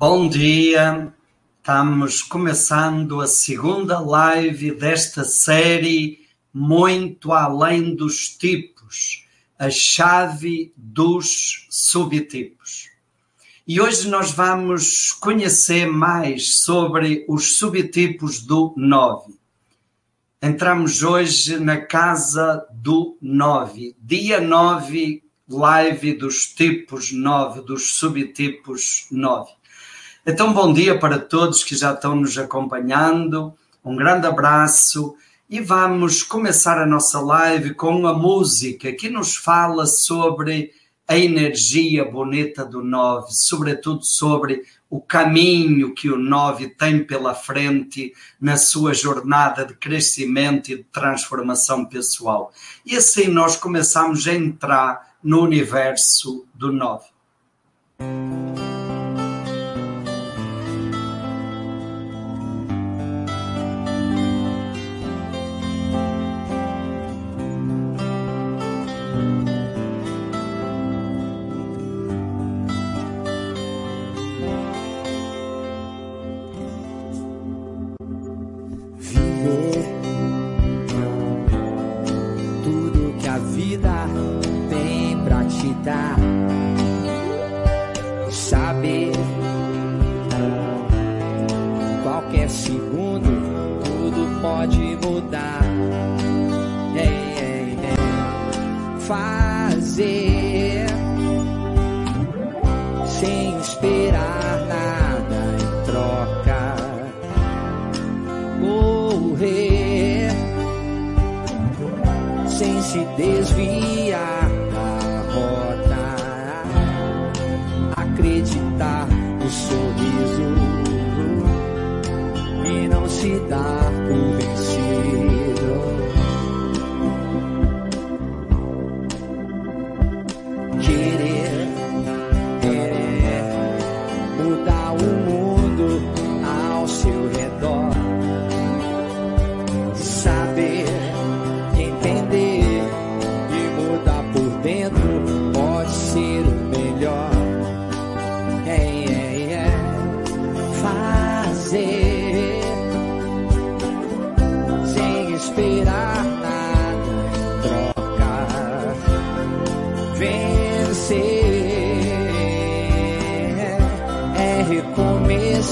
Bom dia, estamos começando a segunda live desta série Muito Além dos Tipos, a chave dos subtipos. E hoje nós vamos conhecer mais sobre os subtipos do 9. Entramos hoje na casa do 9, dia 9, live dos tipos 9, dos subtipos 9. Então, bom dia para todos que já estão nos acompanhando. Um grande abraço e vamos começar a nossa live com a música que nos fala sobre a energia bonita do nove, sobretudo sobre o caminho que o nove tem pela frente na sua jornada de crescimento e de transformação pessoal. E assim nós começamos a entrar no universo do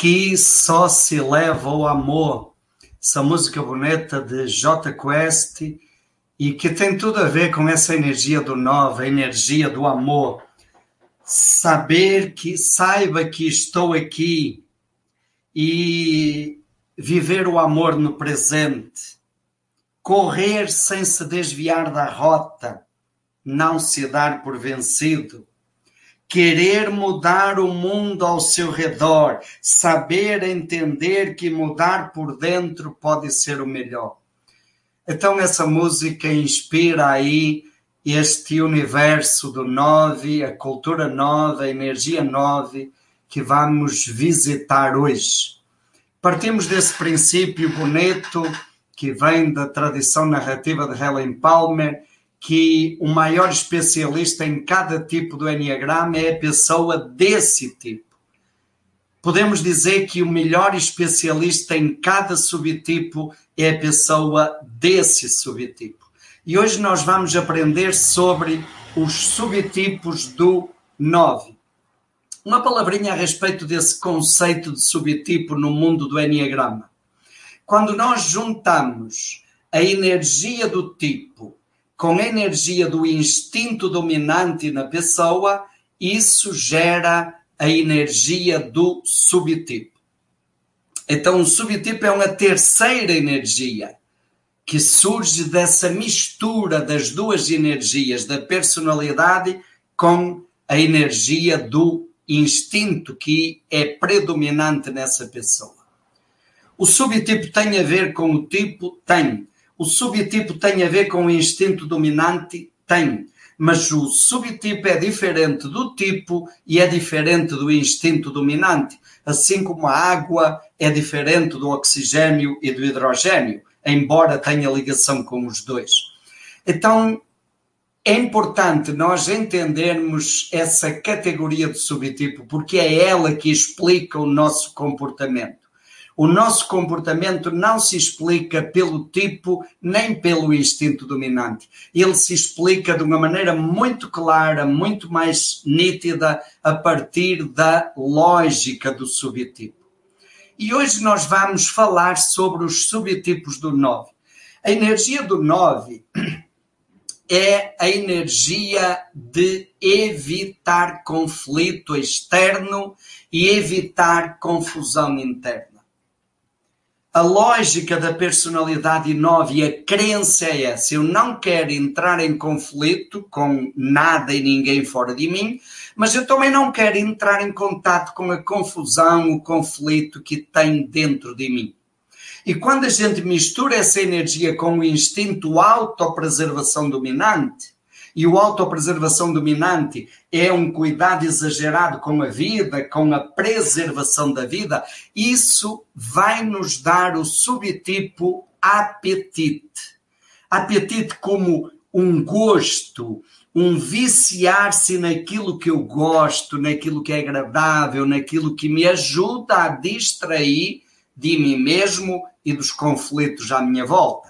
Daqui só se leva o amor. Essa música bonita de J Quest e que tem tudo a ver com essa energia do novo, a energia do amor. Saber que, saiba que estou aqui e viver o amor no presente. Correr sem se desviar da rota, não se dar por vencido querer mudar o mundo ao seu redor, saber entender que mudar por dentro pode ser o melhor. Então essa música inspira aí este universo do nove, a cultura nova, a energia nove que vamos visitar hoje. Partimos desse princípio bonito que vem da tradição narrativa de Helen Palmer, que o maior especialista em cada tipo do Enneagrama é a pessoa desse tipo. Podemos dizer que o melhor especialista em cada subtipo é a pessoa desse subtipo. E hoje nós vamos aprender sobre os subtipos do 9. Uma palavrinha a respeito desse conceito de subtipo no mundo do Enneagrama. Quando nós juntamos a energia do tipo com a energia do instinto dominante na pessoa, isso gera a energia do subtipo. Então, o subtipo é uma terceira energia que surge dessa mistura das duas energias, da personalidade com a energia do instinto que é predominante nessa pessoa. O subtipo tem a ver com o tipo? Tem. O subtipo tem a ver com o instinto dominante? Tem. Mas o subtipo é diferente do tipo e é diferente do instinto dominante, assim como a água é diferente do oxigênio e do hidrogênio, embora tenha ligação com os dois. Então, é importante nós entendermos essa categoria de subtipo, porque é ela que explica o nosso comportamento. O nosso comportamento não se explica pelo tipo nem pelo instinto dominante. Ele se explica de uma maneira muito clara, muito mais nítida, a partir da lógica do subtipo. E hoje nós vamos falar sobre os subtipos do 9. A energia do 9 é a energia de evitar conflito externo e evitar confusão interna. A lógica da personalidade 9 e a crença é essa. Eu não quero entrar em conflito com nada e ninguém fora de mim, mas eu também não quero entrar em contato com a confusão, o conflito que tem dentro de mim. E quando a gente mistura essa energia com o instinto autopreservação dominante, e o autopreservação dominante é um cuidado exagerado com a vida, com a preservação da vida, isso vai nos dar o subtipo apetite. Apetite como um gosto, um viciar-se naquilo que eu gosto, naquilo que é agradável, naquilo que me ajuda a distrair de mim mesmo e dos conflitos à minha volta.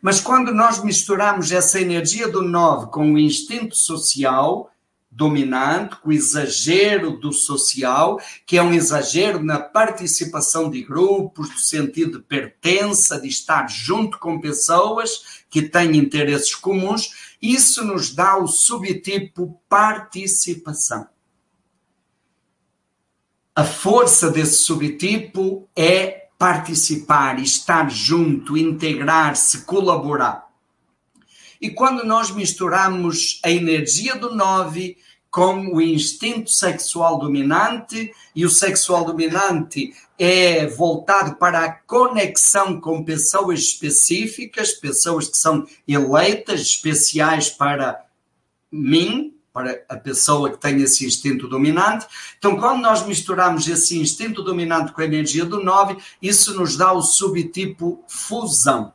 Mas quando nós misturamos essa energia do 9 com o instinto social dominante, com o exagero do social, que é um exagero na participação de grupos, do sentido de pertença, de estar junto com pessoas que têm interesses comuns, isso nos dá o subtipo participação. A força desse subtipo é participar, estar junto, integrar-se, colaborar. E quando nós misturamos a energia do nove com o instinto sexual dominante, e o sexual dominante é voltado para a conexão com pessoas específicas, pessoas que são eleitas, especiais para mim, para a pessoa que tem esse instinto dominante. Então, quando nós misturamos esse instinto dominante com a energia do 9, isso nos dá o subtipo fusão.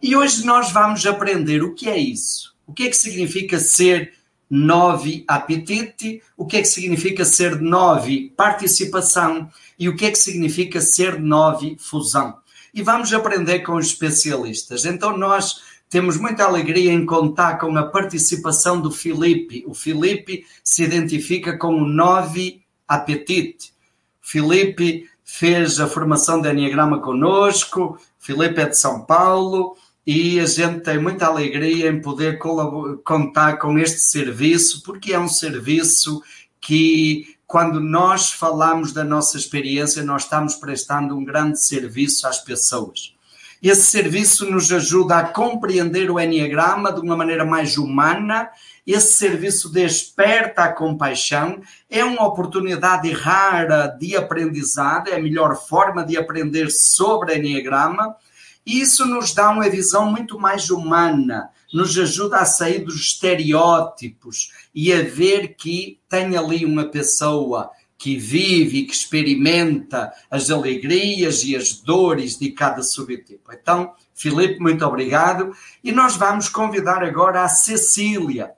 E hoje nós vamos aprender o que é isso. O que é que significa ser 9 apetite, o que é que significa ser 9 participação e o que é que significa ser 9 fusão. E vamos aprender com os especialistas. Então, nós temos muita alegria em contar com a participação do Felipe. O Felipe se identifica com o 9 apetite. Felipe fez a formação de Enneagrama conosco, Felipe é de São Paulo e a gente tem muita alegria em poder contar com este serviço, porque é um serviço que, quando nós falamos da nossa experiência, nós estamos prestando um grande serviço às pessoas. Esse serviço nos ajuda a compreender o Enneagrama de uma maneira mais humana. Esse serviço desperta a compaixão. É uma oportunidade rara de aprendizado, é a melhor forma de aprender sobre Enneagrama. E isso nos dá uma visão muito mais humana, nos ajuda a sair dos estereótipos e a ver que tem ali uma pessoa que vive e que experimenta as alegrias e as dores de cada subtipo. Então, Filipe, muito obrigado. E nós vamos convidar agora a Cecília.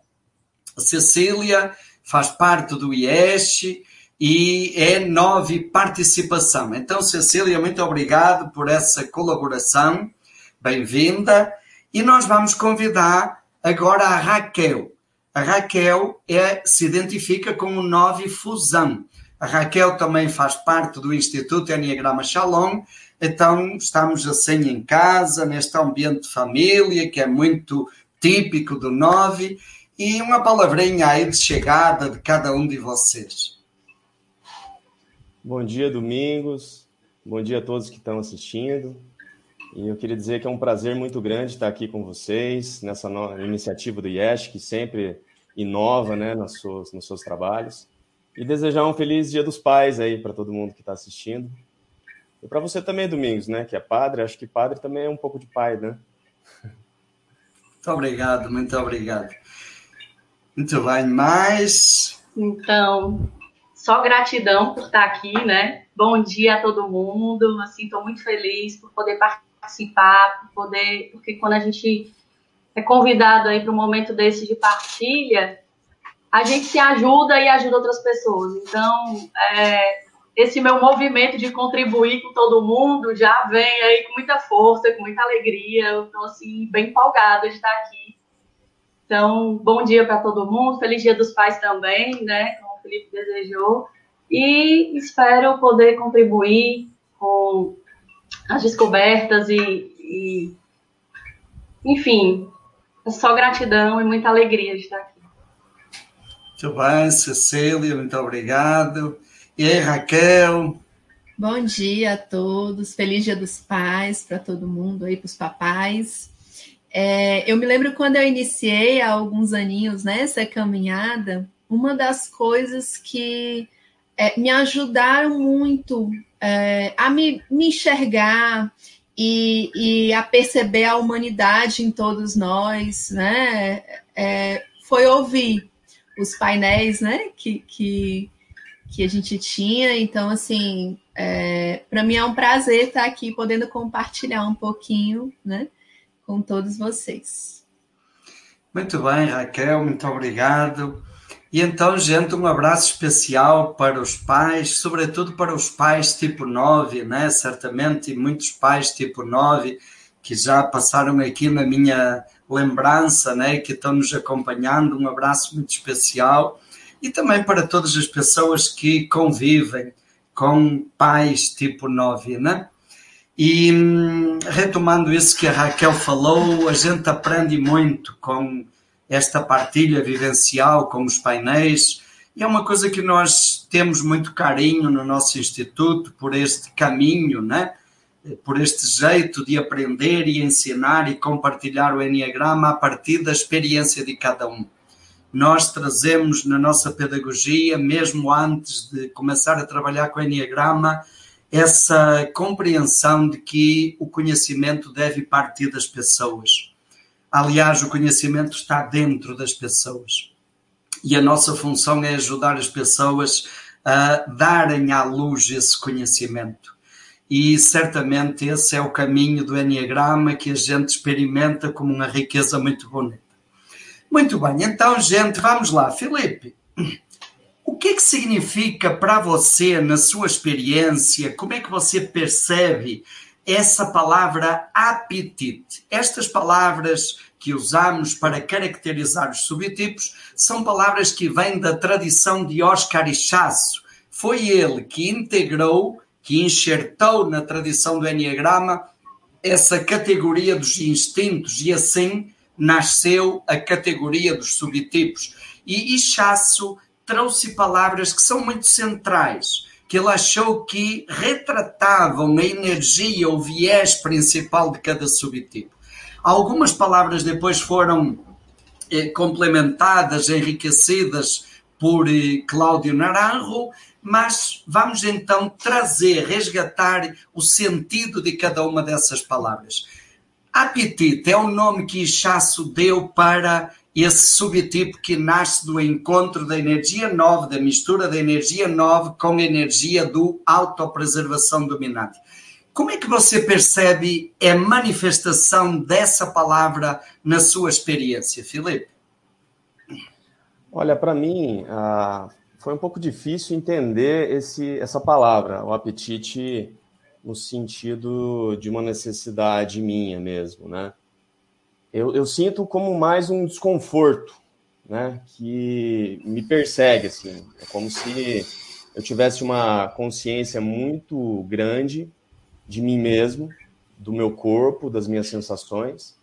A Cecília faz parte do IES e é nove participação. Então, Cecília, muito obrigado por essa colaboração. Bem-vinda. E nós vamos convidar agora a Raquel. A Raquel é, se identifica com o nove fusão. A Raquel também faz parte do Instituto Enneagrama Shalom, então estamos assim em casa, neste ambiente de família, que é muito típico do nove, e uma palavrinha aí de chegada de cada um de vocês. Bom dia, Domingos. Bom dia a todos que estão assistindo. E eu queria dizer que é um prazer muito grande estar aqui com vocês nessa iniciativa do IES, que sempre inova né, nos, seus, nos seus trabalhos. E desejar um feliz Dia dos Pais aí para todo mundo que está assistindo. E para você também, Domingos, né? Que é padre, acho que padre também é um pouco de pai, né? Muito obrigado, muito obrigado. Muito bem, mais. Então, só gratidão por estar aqui, né? Bom dia a todo mundo. Assim, estou muito feliz por poder participar, por poder, porque quando a gente é convidado aí para um momento desse de partilha, a gente se ajuda e ajuda outras pessoas. Então, é, esse meu movimento de contribuir com todo mundo já vem aí com muita força, com muita alegria. Eu estou, assim, bem empolgada de estar aqui. Então, bom dia para todo mundo. Feliz Dia dos Pais também, né? Como o Felipe desejou. E espero poder contribuir com as descobertas e, e enfim, é só gratidão e muita alegria de estar aqui. Muito bem, Cecília, muito obrigado. E aí, Raquel? Bom dia a todos, feliz Dia dos Pais para todo mundo aí, para os papais. É, eu me lembro quando eu iniciei há alguns aninhos nessa né, caminhada, uma das coisas que é, me ajudaram muito é, a me, me enxergar e, e, a perceber a humanidade em todos nós, né? É, foi ouvir os painéis, né, que, que, que a gente tinha. Então, assim, é, para mim é um prazer estar aqui podendo compartilhar um pouquinho, né, com todos vocês. Muito bem, Raquel, muito obrigado. E então, gente, um abraço especial para os pais, sobretudo para os pais tipo 9, né? Certamente, e muitos pais tipo 9 que já passaram aqui na minha lembrança, né, que estão nos acompanhando. Um abraço muito especial e também para todas as pessoas que convivem com pais tipo 9, né? E hum, retomando isso que a Raquel falou, a gente aprende muito com esta partilha vivencial, com os painéis, e é uma coisa que nós temos muito carinho no nosso instituto por este caminho, né? Por este jeito de aprender e ensinar e compartilhar o Enneagrama a partir da experiência de cada um. Nós trazemos na nossa pedagogia, mesmo antes de começar a trabalhar com o Enneagrama, essa compreensão de que o conhecimento deve partir das pessoas. Aliás, o conhecimento está dentro das pessoas. E a nossa função é ajudar as pessoas a darem à luz esse conhecimento e certamente esse é o caminho do Enneagrama que a gente experimenta como uma riqueza muito bonita. Muito bem, então, gente, vamos lá. Felipe, o que é que significa para você, na sua experiência, como é que você percebe essa palavra apetite? Estas palavras que usamos para caracterizar os subtipos são palavras que vêm da tradição de Oscar Ichaço. Foi ele que integrou que enxertou na tradição do Enneagrama essa categoria dos instintos e assim nasceu a categoria dos subtipos. E Ichaço trouxe palavras que são muito centrais, que ele achou que retratavam a energia, o viés principal de cada subtipo. Algumas palavras depois foram eh, complementadas, enriquecidas por eh, Cláudio Naranjo, mas vamos então trazer, resgatar o sentido de cada uma dessas palavras. Apetite é o nome que Ichaço deu para esse subtipo que nasce do encontro da energia 9, da mistura da energia 9 com a energia do autopreservação dominante. Como é que você percebe a manifestação dessa palavra na sua experiência, Filipe? Olha, para mim, ah, foi um pouco difícil entender esse, essa palavra, o apetite, no sentido de uma necessidade minha mesmo, né? Eu, eu sinto como mais um desconforto, né? Que me persegue, assim. É como se eu tivesse uma consciência muito grande de mim mesmo, do meu corpo, das minhas sensações.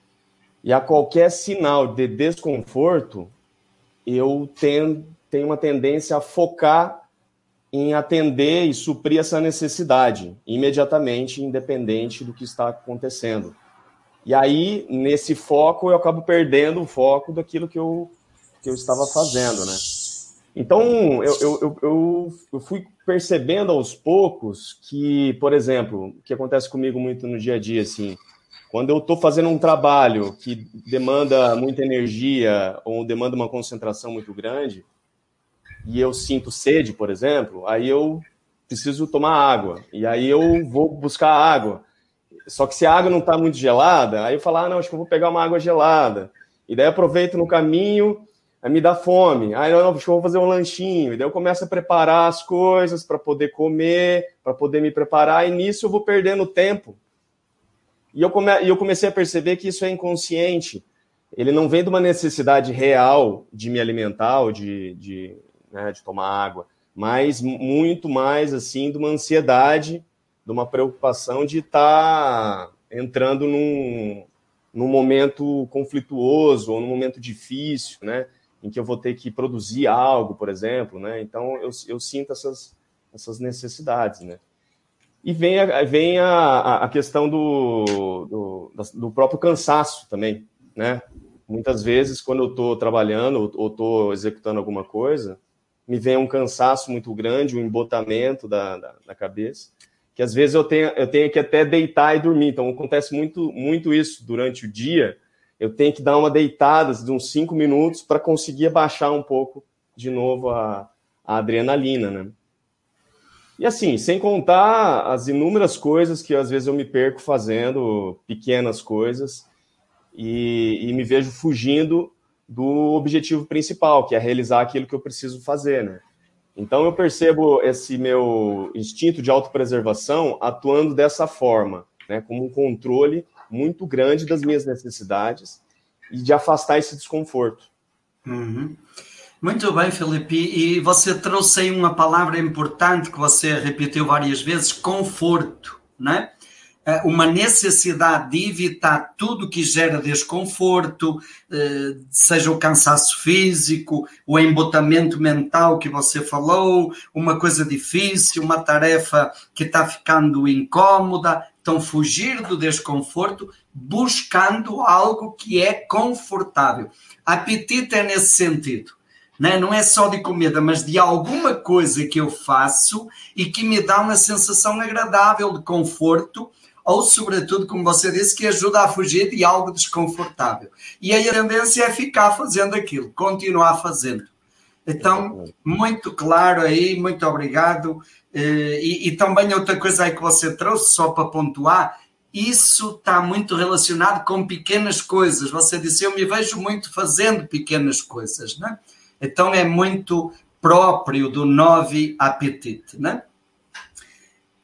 E a qualquer sinal de desconforto, eu tenho, tenho uma tendência a focar em atender e suprir essa necessidade imediatamente, independente do que está acontecendo. E aí, nesse foco, eu acabo perdendo o foco daquilo que eu, que eu estava fazendo, né? Então, eu, eu, eu, eu, fui percebendo aos poucos que, por exemplo, o que acontece comigo muito no dia a dia, assim, quando eu estou fazendo um trabalho que demanda muita energia ou demanda uma concentração muito grande, e eu sinto sede, por exemplo, aí eu preciso tomar água. E aí eu vou buscar água. Só que se a água não está muito gelada, aí eu falo, ah, não, acho que eu vou pegar uma água gelada. E daí aproveito no caminho Aí me dá fome. Aí não, acho que eu vou fazer um lanchinho. E daí eu começo a preparar as coisas para poder comer, para poder me preparar, e nisso eu vou perdendo tempo. E eu, come... e eu comecei a perceber que isso é inconsciente. Ele não vem de uma necessidade real de me alimentar ou de, de, né, de tomar água, mas muito mais assim de uma ansiedade, de uma preocupação de estar tá entrando num, num momento conflituoso ou num momento difícil, né? em que eu vou ter que produzir algo, por exemplo, né? Então eu, eu sinto essas, essas necessidades, né? E vem a, vem a, a questão do, do, do próprio cansaço também, né? Muitas vezes, quando eu estou trabalhando ou estou executando alguma coisa, me vem um cansaço muito grande, um embotamento da, da, da, cabeça, que às vezes eu tenho, eu tenho que até deitar e dormir. Então, acontece muito, muito isso durante o dia, eu tenho que dar uma deitada de uns cinco minutos para conseguir baixar um pouco de novo a, a adrenalina, né? E assim, sem contar as inúmeras coisas que às vezes eu me perco fazendo, pequenas coisas, e, e, me vejo fugindo do objetivo principal, que é realizar aquilo que eu preciso fazer, né? Então eu percebo esse meu instinto de autopreservação atuando dessa forma, né? Como um controle muito grande das minhas necessidades e de afastar esse desconforto. Uhum. Muito bem, Felipe. E você trouxe aí uma palavra importante que você repetiu várias vezes: conforto, né? É uma necessidade de evitar tudo que gera desconforto, eh, seja o cansaço físico, o embotamento mental que você falou, uma coisa difícil, uma tarefa que está ficando incômoda. Então, fugir do desconforto buscando algo que é confortável. Apetite é nesse sentido. Né? Não é só de comida, mas de alguma coisa que eu faço e que me dá uma sensação agradável de conforto, ou, sobretudo, como você disse, que ajuda a fugir de algo desconfortável. E aí a tendência é ficar fazendo aquilo, continuar fazendo. Então, muito claro aí, muito obrigado. Eh, e, e, também outra coisa aí que você trouxe, só para pontuar, isso está muito relacionado com pequenas coisas. Você disse, eu me vejo muito fazendo pequenas coisas, né? Então é muito próprio do nove apetite, né?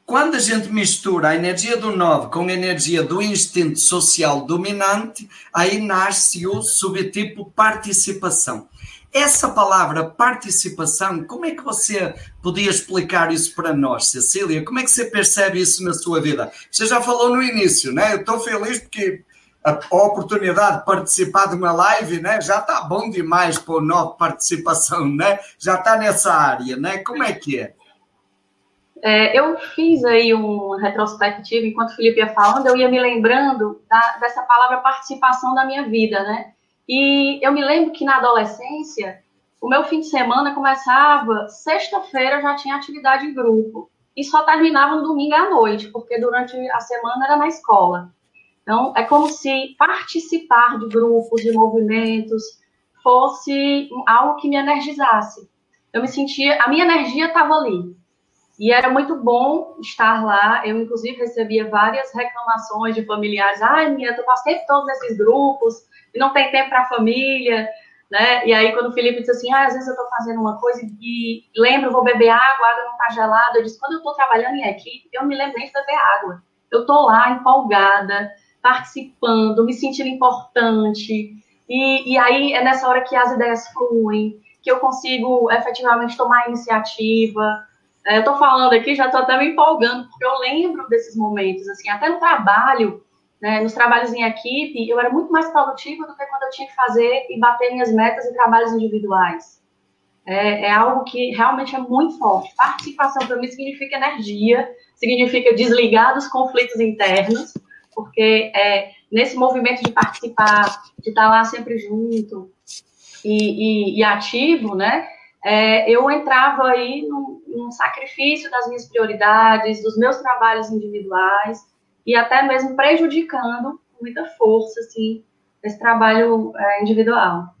Quando a gente mistura a energia do nove com a energia do instinto social dominante, aí nasce o subtipo participação. Essa palavra participação, como é que você podia explicar isso para nós, Cecília? Como é que você percebe isso na sua vida? Você já falou no início, né? Eu estou feliz porque a oportunidade de participar de uma live, né? Já está bom demais para a nova participação, né? Já está nessa área, né? Como é que é? É, eu fiz aí um retrospectivo, enquanto o Felipe ia falando, eu ia me lembrando da, dessa palavra participação da minha vida, né? E eu me lembro que na adolescência, o meu fim de semana começava, sexta-feira já tinha atividade em grupo, e só terminava no domingo à noite, porque durante a semana era na escola. Então, é como se participar de grupos, de movimentos, fosse algo que me energizasse. Eu me sentia, a minha energia estava ali. E era muito bom estar lá. Eu, inclusive, recebia várias reclamações de familiares. Ai, minha, tu passei todos esses grupos e não tem tempo para a família, né? E aí, quando o Felipe disse assim, ah, às vezes eu estou fazendo uma coisa e lembro, vou beber água, a água não está gelada. Eu disse, quando eu estou trabalhando em equipe, eu me lembrei de beber água. Eu estou lá, empolgada, participando, me sentindo importante. E, e aí, é nessa hora que as ideias fluem, que eu consigo efetivamente tomar iniciativa, eu estou falando aqui, já estou até me empolgando, porque eu lembro desses momentos, assim, até no trabalho, né, nos trabalhos em equipe, eu era muito mais produtiva do que quando eu tinha que fazer e bater minhas metas em trabalhos individuais. É, é algo que realmente é muito forte. Participação para mim significa energia, significa desligar dos conflitos internos, porque é, nesse movimento de participar, de estar lá sempre junto e, e, e ativo, né, é, eu entrava aí num, num, sacrifício das minhas prioridades, dos meus trabalhos individuais e até mesmo prejudicando com muita força, assim, esse trabalho é, individual.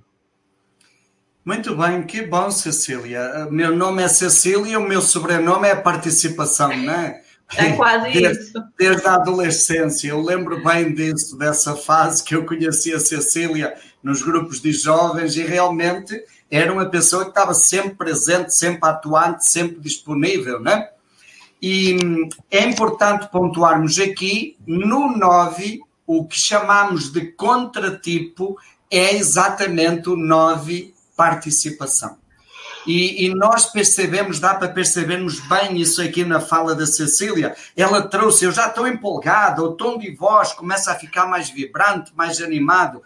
Muito bem, que bom, Cecília. Meu nome é Cecília, o meu sobrenome é Participação, não é? É quase desde, isso. Desde a adolescência, eu lembro bem disso, dessa fase que eu conheci a Cecília nos grupos de jovens e realmente era uma pessoa que estava sempre presente, sempre atuante, sempre disponível, né? E hum, é importante pontuarmos aqui, no 9, o que chamamos de contratipo é exatamente o 9 participação. E, e, nós percebemos, dá para percebermos bem isso aqui na fala da Cecília. Ela trouxe, eu já estou empolgada, o tom de voz começa a ficar mais vibrante, mais animado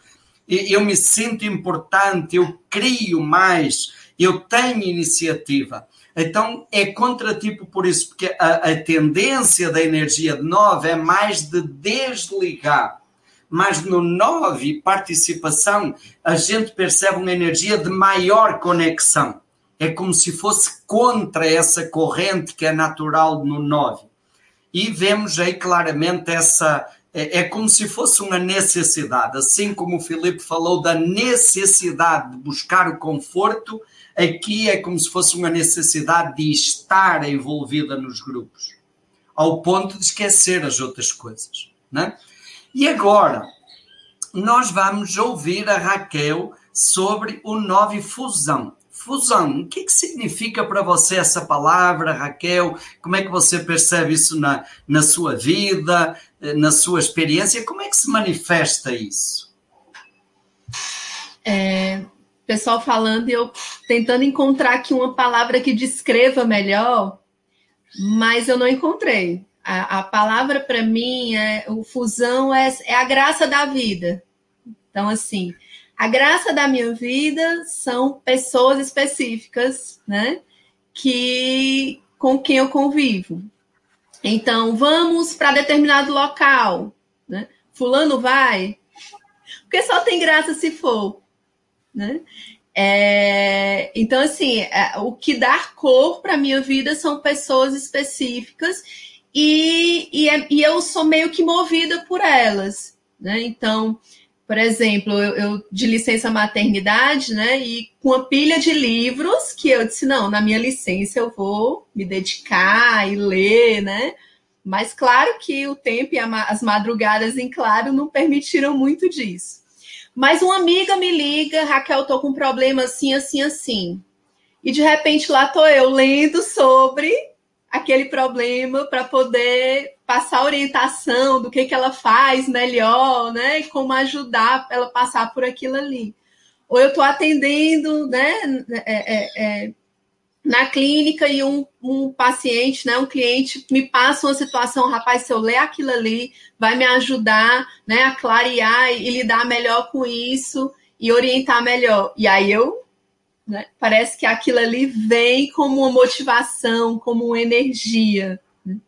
eu me sinto importante, eu crio mais, eu tenho iniciativa. Então é contratipo por isso, porque a, a tendência da energia de 9 é mais de desligar. Mas no 9, participação, a gente percebe uma energia de maior conexão. É como se fosse contra essa corrente que é natural no 9. E vemos aí claramente essa, é, é como se fosse uma necessidade, assim como o Filipe falou da necessidade de buscar o conforto, aqui é como se fosse uma necessidade de estar envolvida nos grupos, ao ponto de esquecer as outras coisas. Né? E agora, nós vamos ouvir a Raquel sobre o Nove Fusão. Fusão, o que, é que significa para você essa palavra, Raquel? Como é que você percebe isso na, na sua vida, eh, na sua experiência? Como é que se manifesta isso? É, pessoal falando e eu tentando encontrar aqui uma palavra que descreva melhor, mas eu não encontrei. A, a palavra para mim é o fusão é, é a graça da vida. Então, assim, a graça da minha vida são pessoas específicas, né? Que com quem eu convivo. Então, vamos para determinado local, né? Fulano vai, porque só tem graça se for, né? É, então, assim, é, o que dá cor para minha vida são pessoas específicas e, e, é, e, eu sou meio que movida por elas, né? Então, por exemplo, eu, eu, de licença maternidade, né? E com a pilha de livros que eu disse, não, na minha licença eu vou me dedicar e ler, né? Mas claro que o tempo e a, as madrugadas em claro não permitiram muito disso. Mas uma amiga me liga, Raquel, tô com um problema assim, assim, assim. E de repente lá tô eu lendo sobre aquele problema para poder passar orientação do que, que ela faz melhor, né? E como ajudar ela passar por aquilo ali. Ou eu estou atendendo, né? É, é, é, na clínica e um, um paciente, né, um cliente me passa uma situação, rapaz, se eu ler aquilo ali, vai me ajudar, né, a clarear e, e lidar melhor com isso e orientar melhor. E aí eu né? Parece que aquilo ali vem como uma motivação, como uma energia. Né?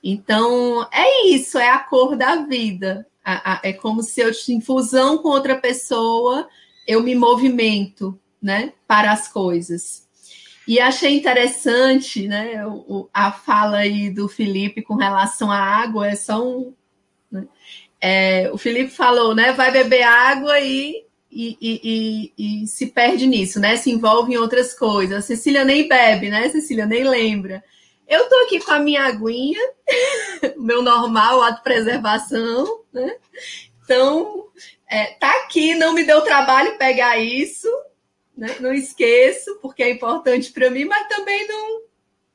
Então, é isso, é a cor da vida. é como se eu, em fusão com outra pessoa, eu me movimento, né, para as coisas. E achei interessante, né, a fala aí do Felipe com relação à água, é só um... Né? É, o Felipe falou, né, vai beber água e e, e, e, e, se perde nisso, né? Se envolve em outras coisas. A Cecília nem bebe, né? Cecília nem lembra. Eu tô aqui com a minha aguinha, meu normal, preservação, né? Então, é, tá aqui, não me deu trabalho pegar isso, né? Não esqueço, porque é importante para mim, mas também não,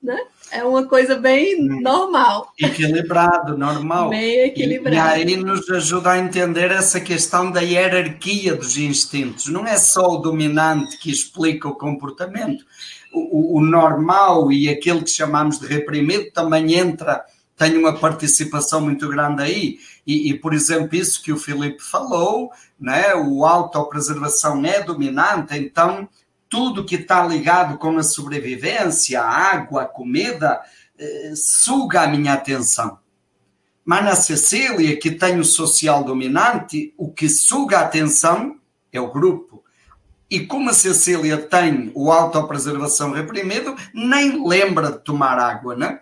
né? É uma coisa bem hum. normal. Equilibrado, normal. Bem equilibrado. E, e aí nos ajuda a entender essa questão da hierarquia dos instintos. Não é só o dominante que explica o comportamento. O, o, normal e aquele que chamamos de reprimido também entra, tem uma participação muito grande aí. E, e, por exemplo, isso que o Filipe falou, né? o autopreservação é dominante, então tudo que está ligado com a sobrevivência, a água, a comida, eh, suga a minha atenção. Mas na Cecília, que tem o social dominante, o que suga a atenção é o grupo. E como a Cecília tem o autopreservação reprimido, nem lembra de tomar água, né?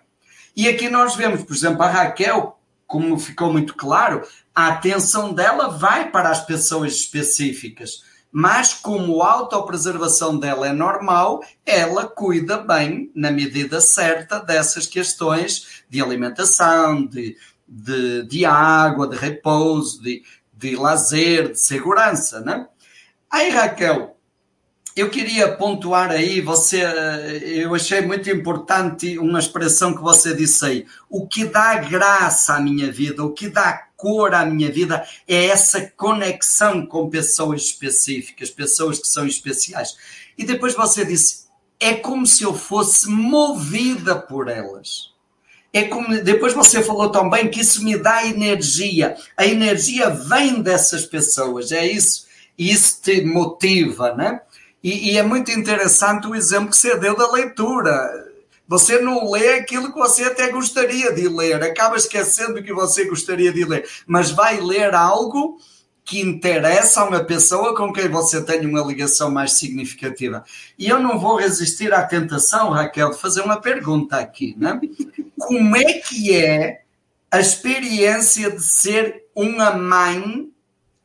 E aqui nós vemos, por exemplo, a Raquel, como ficou muito claro, a atenção dela vai para as pessoas específicas mas como a autopreservação dela é normal, ela cuida bem, na medida certa, dessas questões de alimentação, de, de, de água, de repouso, de, de lazer, de segurança, né? Aí, Raquel, eu queria pontuar aí, você, eu achei muito importante uma expressão que você disse aí. O que dá graça à minha vida, o que dá cor à minha vida é essa conexão com pessoas específicas, pessoas que são especiais. E depois você disse, é como se eu fosse movida por elas. É como, depois você falou também que isso me dá energia. A energia vem dessas pessoas, é isso. E isso te motiva, né? E, e, é muito interessante o exemplo que você deu da leitura. Você não lê aquilo que você até gostaria de ler, acaba esquecendo o que você gostaria de ler, mas vai ler algo que interessa a uma pessoa com quem você tem uma ligação mais significativa. E eu não vou resistir à tentação, Raquel, de fazer uma pergunta aqui, né? Como é que é a experiência de ser uma mãe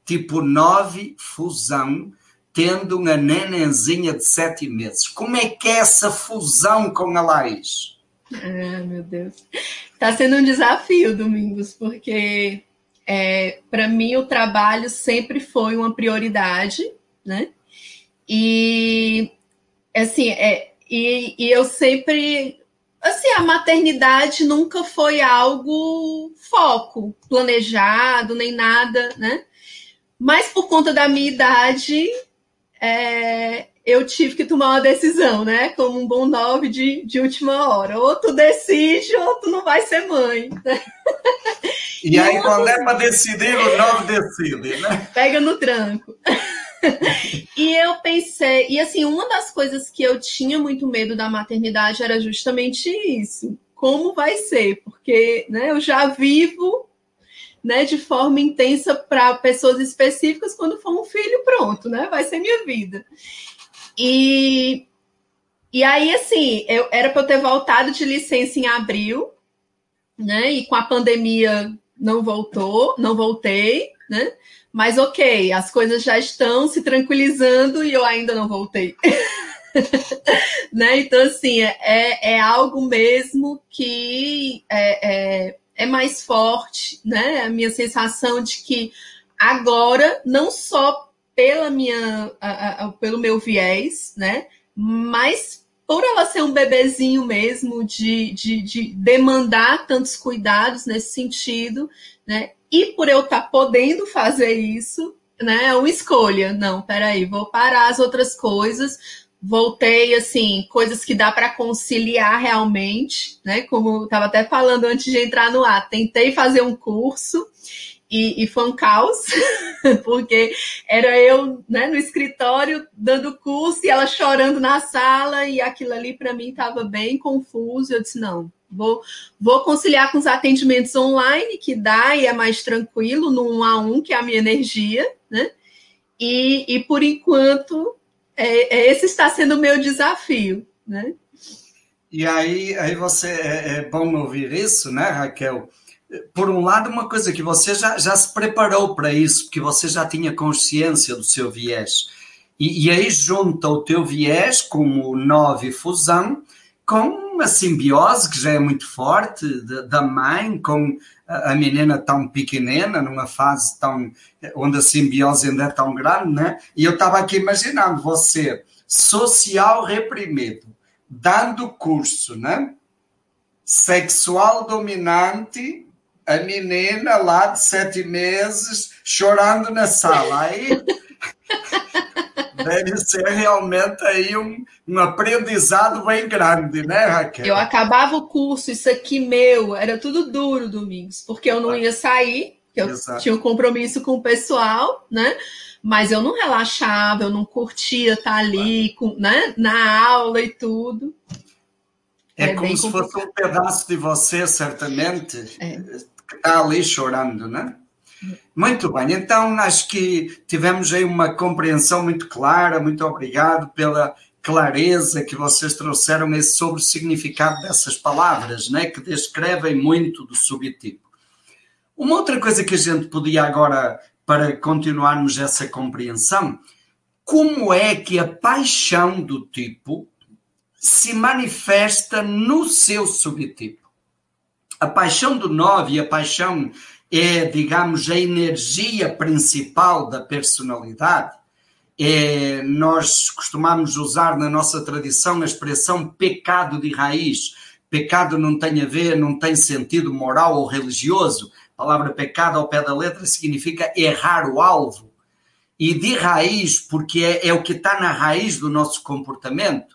tipo 9 fusão tendo uma nenenzinha de sete meses. Como é que é essa fusão com a Laís? Ah, meu Deus. Está sendo um desafio, Domingos, porque é, para mim o trabalho sempre foi uma prioridade, né? E assim, é, e, e eu sempre assim, a maternidade nunca foi algo foco, planejado, nem nada, né? Mas por conta da minha idade, é, eu tive que tomar uma decisão, né? Como um bom nove de, de última hora. Ou tu decide, ou tu não vai ser mãe. Né? E, e aí, quando é para decidir, o nove decide, né? Pega no tranco. e eu pensei, e assim, uma das coisas que eu tinha muito medo da maternidade era justamente isso. Como vai ser? Porque né, eu já vivo né, de forma intensa para pessoas específicas quando for um filho, pronto, né? Vai ser minha vida. E, e aí, assim, eu, era para eu ter voltado de licença em abril, né? E com a pandemia não voltou, não voltei, né? Mas ok, as coisas já estão se tranquilizando e eu ainda não voltei. né? Então, assim, é, é algo mesmo que é, é, é mais forte, né? A minha sensação de que agora, não só pela minha, a, a, pelo meu viés, né? Mas por ela ser um bebezinho mesmo, de, de, de demandar tantos cuidados nesse sentido, né? E por eu estar tá podendo fazer isso, né? É uma escolha. Não, peraí, vou parar as outras coisas, voltei assim, coisas que dá para conciliar realmente, né? Como estava até falando antes de entrar no ar, tentei fazer um curso E, e, foi um caos, porque era eu né, no escritório dando curso e ela chorando na sala, e aquilo ali para mim estava bem confuso. Eu disse: não, vou, vou conciliar com os atendimentos online, que dá e é mais tranquilo, no um a um, que é a minha energia, né? E, e por enquanto, é, é, esse está sendo o meu desafio, né? E aí, aí você é, é bom ouvir isso, né, Raquel? Por um lado, uma coisa que você já, já se preparou para isso, porque você já tinha consciência do seu viés. E, e aí junta o teu viés como nove fusão com uma simbiose que já é muito forte da mãe com a menina tão pequenina, numa fase tão onde a simbiose ainda é tão grande, né? E eu estava aqui imaginando você social reprimido, dando curso, né? Sexual dominante, a menina lá de sete meses chorando na sala. Aí deve ser realmente aí um, um aprendizado bem grande, né, Raquel? Eu acabava o curso, isso aqui meu, era tudo duro, Domingos, porque eu não ia sair, eu Exato. tinha um compromisso com o pessoal, né? Mas eu não relaxava, eu não curtia estar ali com, né, na aula e tudo. É, é como se fosse um pedaço de você, certamente, é. que está ali chorando, né? Muito bem, então acho que tivemos aí uma compreensão muito clara. Muito obrigado pela clareza que vocês trouxeram sobre o significado dessas palavras, né, que descrevem muito do subtipo. Uma outra coisa que a gente podia agora, para continuarmos essa compreensão, como é que a paixão do tipo se manifesta no seu subtipo? A paixão do 9 e a paixão é, digamos, a energia principal da personalidade. É, nós costumamos usar na nossa tradição a expressão pecado de raiz. Pecado não tem a ver, não tem sentido moral ou religioso. A palavra pecado ao pé da letra significa errar o alvo. E de raiz, porque é, é o que está na raiz do nosso comportamento.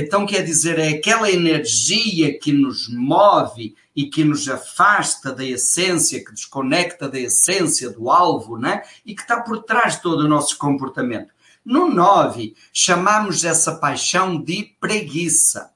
Então, quer dizer, é aquela energia que nos move e que nos afasta da essência, que desconecta da essência do alvo, né? e que está por trás de todo o nosso comportamento. No 9, chamamos essa paixão de preguiça.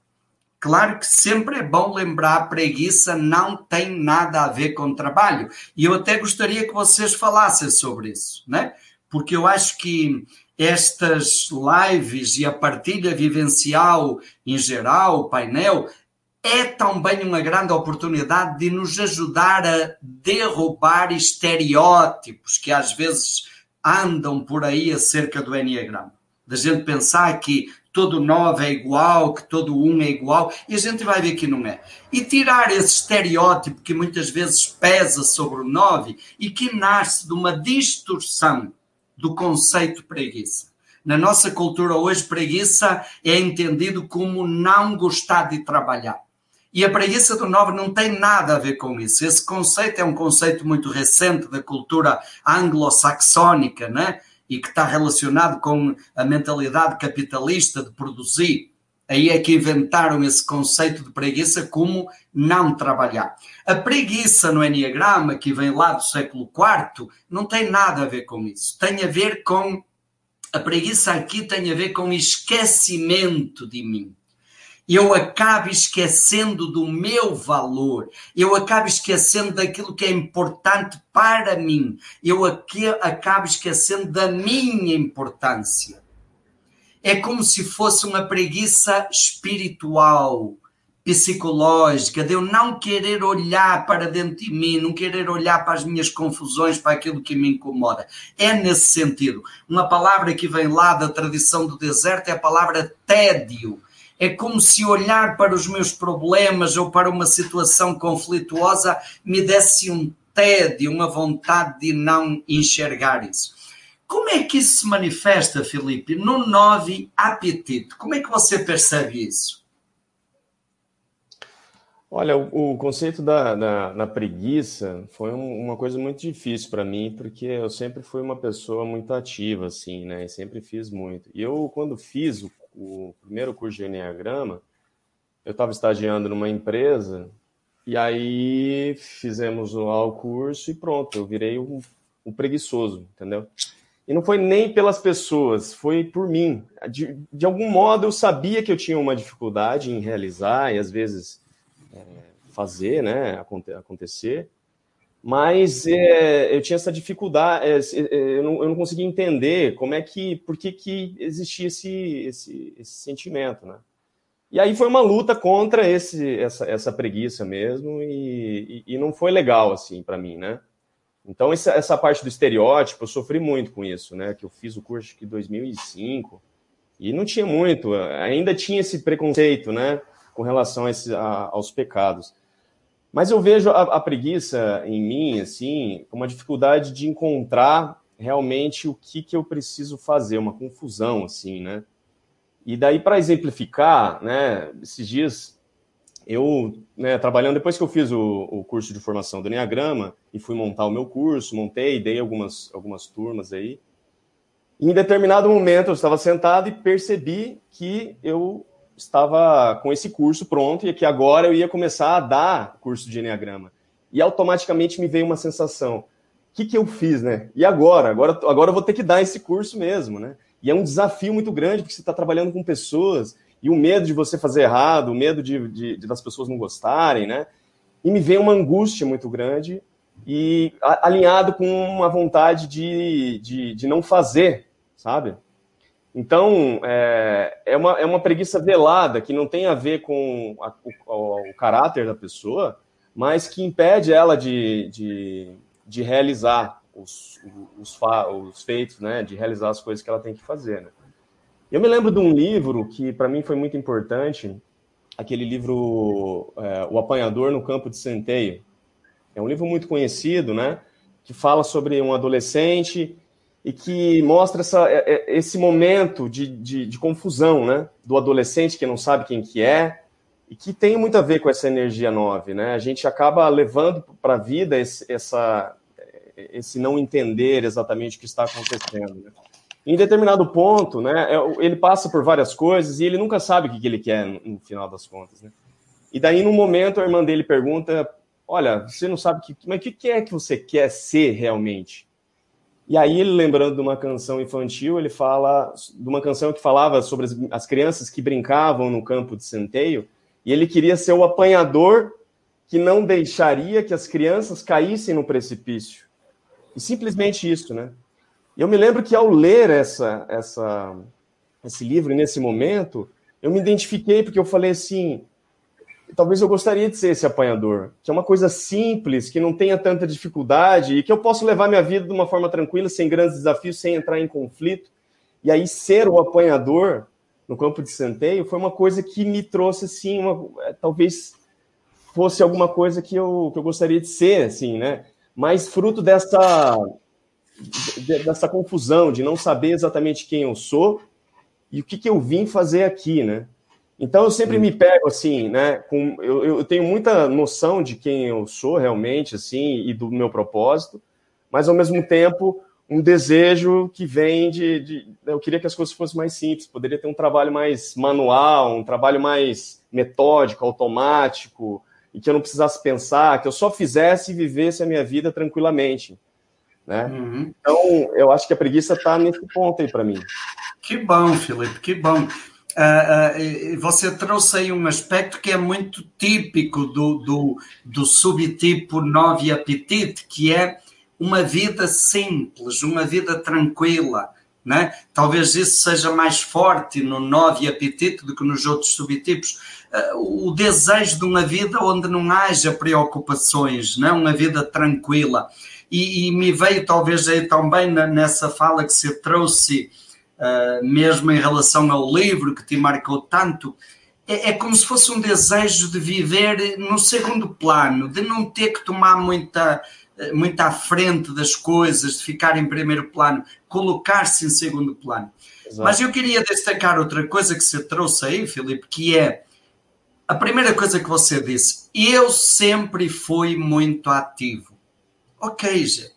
Claro que sempre é bom lembrar, preguiça não tem nada a ver com trabalho. E eu até gostaria que vocês falassem sobre isso, né? Porque eu acho que estas lives e a partilha vivencial em geral, o painel, é também uma grande oportunidade de nos ajudar a derrubar estereótipos que às vezes andam por aí acerca do Enneagrama. Da gente pensar que todo nove é igual, que todo um é igual, e a gente vai ver que não é. E tirar esse estereótipo que muitas vezes pesa sobre o nove e que nasce de uma distorção do conceito preguiça. Na nossa cultura hoje, preguiça é entendido como não gostar de trabalhar. E a preguiça do nobre não tem nada a ver com isso. Esse conceito é um conceito muito recente da cultura anglo-saxónica, né? E que está relacionado com a mentalidade capitalista de produzir. Aí é que inventaram esse conceito de preguiça como não trabalhar. A preguiça no Enneagrama, que vem lá do século IV, não tem nada a ver com isso. Tem a ver com. A preguiça aqui tem a ver com esquecimento de mim eu acabo esquecendo do meu valor, eu acabo esquecendo daquilo que é importante para mim, eu acabo esquecendo da minha importância. É como se fosse uma preguiça espiritual, psicológica, de eu não querer olhar para dentro de mim, não querer olhar para as minhas confusões, para aquilo que me incomoda. É nesse sentido. Uma palavra que vem lá da tradição do deserto é a palavra tédio é como se olhar para os meus problemas ou para uma situação conflituosa me desse um tédio, uma vontade de não enxergar isso. Como é que isso se manifesta, Felipe? No 9, apetite. Como é que você percebe isso? Olha, o, o conceito da, da, da, preguiça foi um, uma coisa muito difícil para mim, porque eu sempre fui uma pessoa muito ativa, assim, né? E sempre fiz muito. E eu, quando fiz o o primeiro curso de Enneagrama, eu estava estagiando numa empresa E aí fizemos lá o curso e pronto, eu virei um, um preguiçoso, entendeu? E não foi nem pelas pessoas, foi por mim. De, de algum modo eu sabia que eu tinha uma dificuldade em realizar e às vezes é, fazer, né, acontecer. Mas é, eu tinha essa dificuldade, é, é, eu, não, eu, não, conseguia entender como é que, por que, que existia esse, esse, esse sentimento, né? E aí foi uma luta contra esse, essa, essa preguiça mesmo, e, e, e não foi legal, assim, para mim, né? Então, essa, essa parte do estereótipo, eu sofri muito com isso, né? Que eu fiz o curso em 2005, e não tinha muito, ainda tinha esse preconceito, né? Com relação a esse, a, aos pecados. Mas eu vejo a, a, preguiça em mim, assim, uma dificuldade de encontrar realmente o que, que eu preciso fazer, uma confusão, assim, né? E daí, para exemplificar, né, esses dias, eu, né, trabalhando, depois que eu fiz o, o curso de formação do Enneagrama e fui montar o meu curso, montei, dei algumas, algumas turmas aí, em determinado momento eu estava sentado e percebi que eu estava com esse curso pronto e que agora eu ia começar a dar curso de Enneagrama. E automaticamente me veio uma sensação: o que, que eu fiz, né? E agora? agora? Agora eu vou ter que dar esse curso mesmo, né? E é um desafio muito grande, porque você está trabalhando com pessoas e o medo de você fazer errado, o medo de, de, de das pessoas não gostarem, né? E me veio uma angústia muito grande e alinhado com uma vontade de, de, de não fazer, sabe? Então, é, é, uma, é uma preguiça velada que não tem a ver com a, o, o, caráter da pessoa, mas que impede ela de, de, de realizar os, os, os, feitos, né, de realizar as coisas que ela tem que fazer. Né? Eu me lembro de um livro que para mim foi muito importante, aquele livro é, O Apanhador no Campo de Centeio. É um livro muito conhecido, né, que fala sobre um adolescente e que mostra essa, é, é, esse momento de, de, de, confusão, né? Do adolescente que não sabe quem que é e que tem muito a ver com essa energia 9, né? A gente acaba levando para a vida esse, essa, esse não entender exatamente o que está acontecendo. Né? Em determinado ponto, né, ele passa por várias coisas e ele nunca sabe o que ele quer no final das contas. Né? E daí, num momento, a irmã dele pergunta: Olha, você não sabe que, mas o que é que você quer ser realmente? E aí, lembrando de uma canção infantil, ele fala de uma canção que falava sobre as, as crianças que brincavam no campo de centeio, e ele queria ser o apanhador que não deixaria que as crianças caíssem no precipício. E simplesmente isso, né? E eu me lembro que ao ler essa, essa, esse livro nesse momento, eu me identifiquei porque eu falei assim, talvez eu gostaria de ser esse apanhador, que é uma coisa simples, que não tenha tanta dificuldade e que eu posso levar minha vida de uma forma tranquila, sem grandes desafios, sem entrar em conflito. E aí ser o apanhador no campo de centeio foi uma coisa que me trouxe assim, uma, é, talvez fosse alguma coisa que eu, que eu gostaria de ser, assim, né? Mas fruto dessa dessa confusão de não saber exatamente quem eu sou e o que, que eu vim fazer aqui, né? Então eu sempre me pego assim, né? Com, eu, eu tenho muita noção de quem eu sou realmente, assim, e do meu propósito, mas ao mesmo tempo um desejo que vem de, de, eu queria que as coisas fossem mais simples, poderia ter um trabalho mais manual, um trabalho mais metódico, automático, e que eu não precisasse pensar, que eu só fizesse e vivesse a minha vida tranquilamente, né? Uhum. Então eu acho que a preguiça está nesse ponto aí para mim. Que bom, Felipe, que bom. Uh, uh, você trouxe aí um aspecto que é muito típico do, do, do subtipo 9 apetite, que é uma vida simples, uma vida tranquila. Né? Talvez isso seja mais forte no 9 apetite do que nos outros subtipos. Uh, o desejo de uma vida onde não haja preocupações, né? uma vida tranquila. E, e me veio talvez aí também nessa fala que você trouxe uh, mesmo em relação ao livro que te marcou tanto, é, é, como se fosse um desejo de viver no segundo plano, de não ter que tomar muita, eh, muito à frente das coisas, de ficar em primeiro plano, colocar-se em segundo plano. Exato. Mas eu queria destacar outra coisa que você trouxe aí, Filipe, que é a primeira coisa que você disse. Eu sempre fui muito ativo. Ok, gente.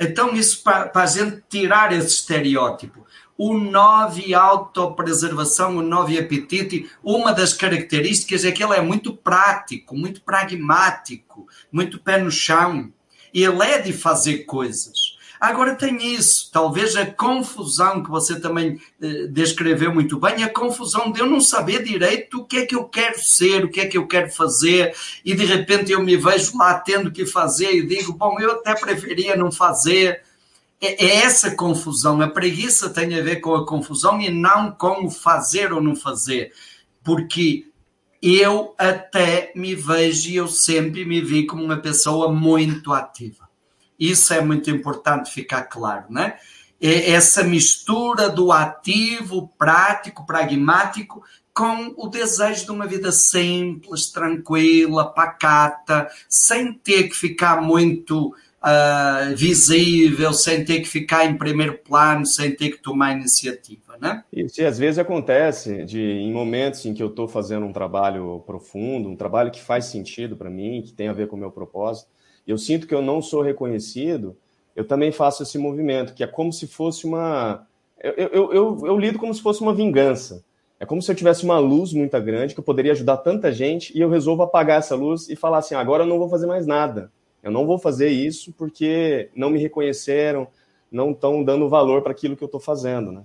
Então, isso para, para a gente tirar esse estereótipo o 9 autopreservação, o 9 apetite, uma das características é que ele é muito prático, muito pragmático, muito pé no chão. Ele é de fazer coisas. Agora tem isso, talvez a confusão que você também eh, descreveu muito bem, a confusão de eu não saber direito o que é que eu quero ser, o que é que eu quero fazer, e de repente eu me vejo lá tendo que fazer e digo, bom, eu até preferia não fazer. É, é essa confusão, a preguiça tem a ver com a confusão e não com o fazer ou não fazer, porque eu até me vejo e eu sempre me vi como uma pessoa muito ativa. Isso é muito importante ficar claro, né? É essa mistura do ativo, prático, pragmático, com o desejo de uma vida simples, tranquila, pacata, sem ter que ficar muito uh, visível, sem ter que ficar em primeiro plano, sem ter que tomar iniciativa, né? Isso, e às vezes acontece de em momentos em que eu estou fazendo um trabalho profundo, um trabalho que faz sentido para mim, que tem a ver com o meu propósito, eu sinto que eu não sou reconhecido, eu também faço esse movimento, que é como se fosse uma. Eu, eu, eu, eu, lido como se fosse uma vingança. É como se eu tivesse uma luz muito grande que eu poderia ajudar tanta gente e eu resolvo apagar essa luz e falar assim: agora eu não vou fazer mais nada. Eu não vou fazer isso porque não me reconheceram, não estão dando valor para aquilo que eu estou fazendo, né?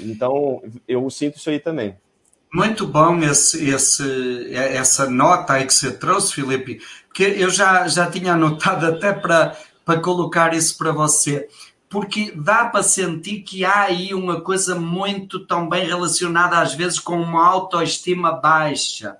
Então, eu sinto isso aí também. Muito bom esse, esse, essa nota aí que você trouxe, Felipe, porque eu já, já tinha anotado até para, para colocar isso para você, porque dá para sentir que há aí uma coisa muito também relacionada às vezes com uma autoestima baixa.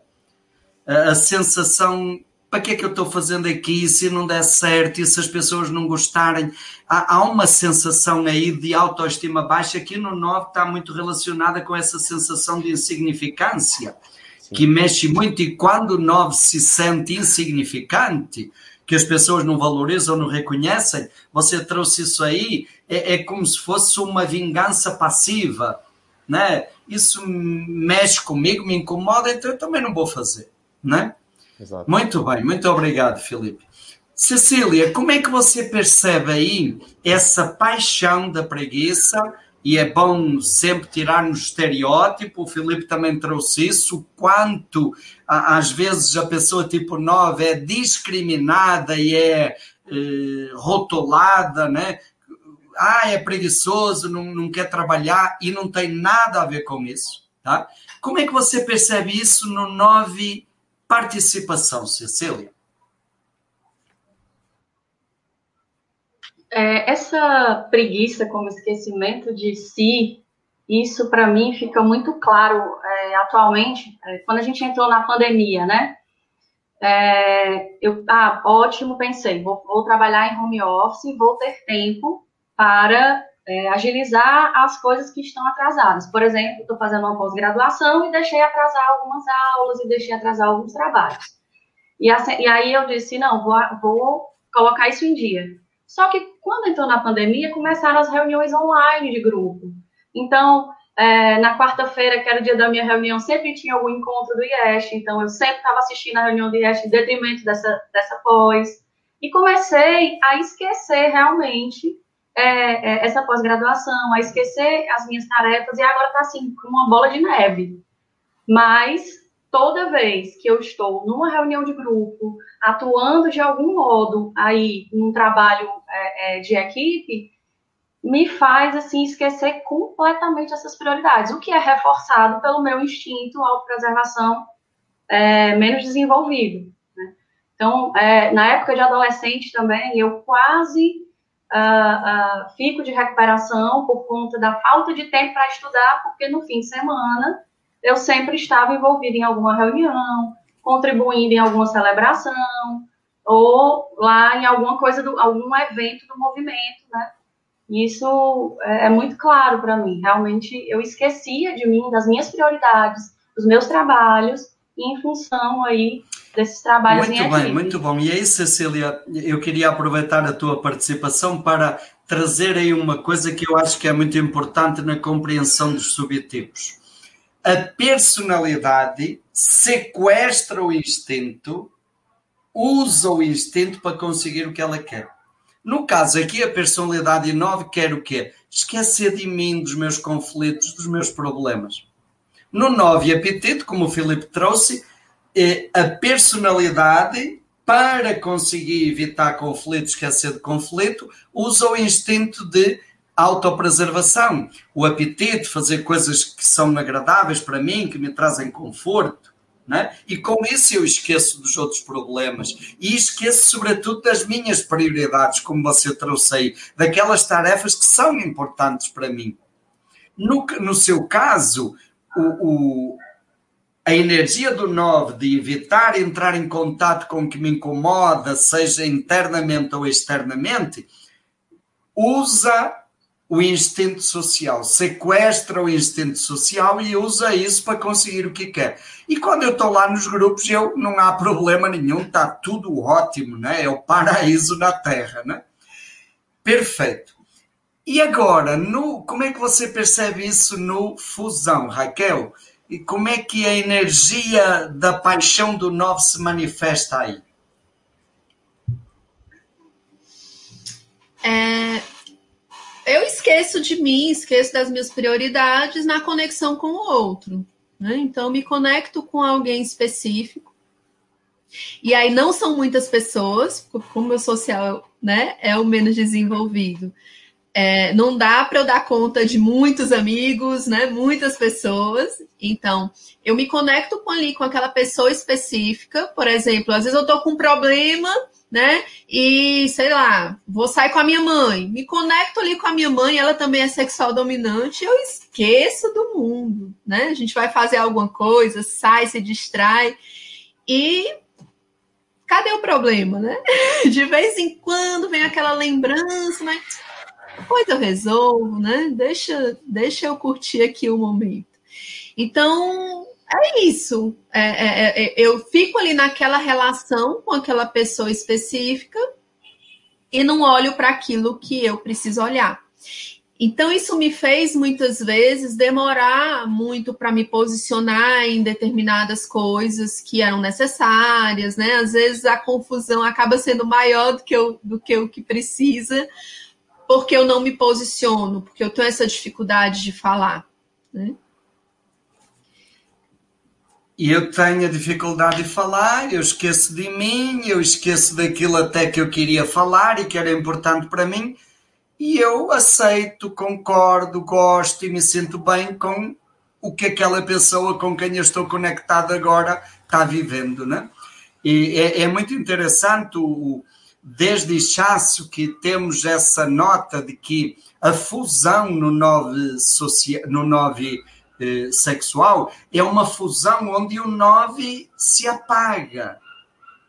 A, a sensação para que é que eu estou fazendo aqui se não der certo e se as pessoas não gostarem? Há, há uma sensação aí de autoestima baixa que no 9 está muito relacionada com essa sensação de insignificância, Sim. que mexe muito e quando o 9 se sente insignificante, que as pessoas não valorizam, não reconhecem, você trouxe isso aí, é, é como se fosse uma vingança passiva, né? Isso mexe comigo, me incomoda, então eu também não vou fazer, né? Exato. Muito bem, muito obrigado, Felipe. Cecília, como é que você percebe aí essa paixão da preguiça? E é bom sempre tirar no estereótipo, o Felipe também trouxe isso, quanto às vezes a pessoa tipo 9 é discriminada e é eh, rotulada, né? Ah, é preguiçoso, não, não quer trabalhar e não tem nada a ver com isso, tá? Como é que você percebe isso no 9 participação, Cecília? É, essa preguiça como esquecimento de si, isso para mim fica muito claro é, atualmente, é, quando a gente entrou na pandemia, né? É, eu, ah, ótimo, pensei, vou, vou, trabalhar em home office, vou ter tempo para é, agilizar as coisas que estão atrasadas. Por exemplo, estou fazendo uma pós-graduação e deixei atrasar algumas aulas e deixei atrasar alguns trabalhos. E, assim, e aí eu disse, não, vou, vou colocar isso em dia. Só que quando entrou na pandemia, começaram as reuniões online de grupo. Então, é, na quarta-feira, que era o dia da minha reunião, sempre tinha algum encontro do IES, então eu sempre estava assistindo a reunião do IES em detrimento dessa, dessa pós. E comecei a esquecer realmente é, é, essa pós-graduação, a esquecer as minhas tarefas, e agora está assim, com uma bola de neve. Mas toda vez que eu estou numa reunião de grupo, atuando de algum modo aí num trabalho é, é de equipe, me faz assim esquecer completamente essas prioridades, o que é reforçado pelo meu instinto autopreservação é, menos desenvolvido. Né? Então, é, na época de adolescente também, eu quase uh, uh, fico de recuperação por conta da falta de tempo para estudar, porque no fim de semana eu sempre estava envolvida em alguma reunião, contribuindo em alguma celebração, ou lá em alguma coisa, do, algum evento do movimento, né? Isso é, é muito claro para mim. Realmente eu esquecia de mim, das minhas prioridades, dos meus trabalhos, em função aí desses trabalhos Muito bem, muito bom. E aí, Cecília, eu queria aproveitar a tua participação para trazer aí uma coisa que eu acho que é muito importante na compreensão dos subtipos. A personalidade sequestra o instinto, usa o instinto para conseguir o que ela quer. No caso aqui, a personalidade 9 quer o quê? Esquecer de mim, dos meus conflitos, dos meus problemas. No 9 apetite, como o Filipe trouxe, é a personalidade, para conseguir evitar conflitos, esquecer de conflito, usa o instinto de autopreservação. O apetite, fazer coisas que são agradáveis para mim, que me trazem conforto. Né? E com isso eu esqueço dos outros problemas e esqueço, sobretudo, das minhas prioridades, como você trouxe aí, daquelas tarefas que são importantes para mim. No, no seu caso, o, o, a energia do 9 de evitar entrar em contato com o que me incomoda, seja internamente ou externamente, usa o instinto social, sequestra o instinto social e usa isso para conseguir o que quer. E quando eu estou lá nos grupos, eu não há problema nenhum, está tudo ótimo, né? é o paraíso na Terra. Né? Perfeito. E agora, no, como é que você percebe isso no fusão, Raquel? E como é que a energia da paixão do novo se manifesta aí? É, eu esqueço de mim, esqueço das minhas prioridades na conexão com o outro. Né? Então, me conecto com alguém específico. E aí não são muitas pessoas, como o meu social né, é o menos desenvolvido. É, não dá para eu dar conta de muitos amigos, né? Muitas pessoas. Então, eu me conecto com ali com aquela pessoa específica. Por exemplo, às vezes eu tô com um problema né? E sei lá, vou sair com a minha mãe, me conecto ali com a minha mãe, ela também é sexual dominante, eu esqueço do mundo, né? A gente vai fazer alguma coisa, sai, se distrai e cadê o problema, né? De vez em quando vem aquela lembrança, mas depois eu resolvo, né? Deixa, deixa eu curtir aqui o momento. Então, é isso. É, é, é, eu fico ali naquela relação com aquela pessoa específica e não olho para aquilo que eu preciso olhar. Então, isso me fez muitas vezes demorar muito para me posicionar em determinadas coisas que eram necessárias, né? Às vezes a confusão acaba sendo maior do que, eu, do que o que precisa, porque eu não me posiciono, porque eu tenho essa dificuldade de falar. Né? E eu tenho a dificuldade de falar, eu esqueço de mim, eu esqueço daquilo até que eu queria falar e que era importante para mim, e eu aceito, concordo, gosto e me sinto bem com o que aquela pessoa com quem eu estou conectado agora está vivendo, né? E é, é muito interessante, o, desde Ichaço, que temos essa nota de que a fusão no nove, social, no nove eh, sexual é uma fusão onde o 9 se apaga.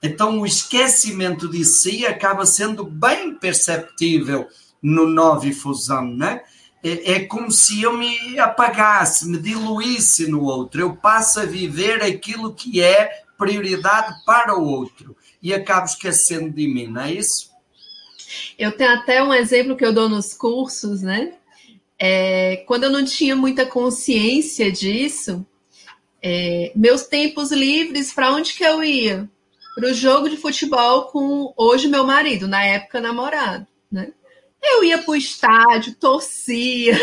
Então o esquecimento de si acaba sendo bem perceptível no 9 fusão, né? É, é como se eu me apagasse, me diluísse no outro. Eu passo a viver aquilo que é prioridade para o outro e acabo esquecendo de mim, não é isso? Eu tenho até um exemplo que eu dou nos cursos, né? É, quando eu não tinha muita consciência disso, é, meus tempos livres, para onde que eu ia? Para o jogo de futebol com hoje meu marido, na época namorado, né? Eu ia para o estádio, torcia,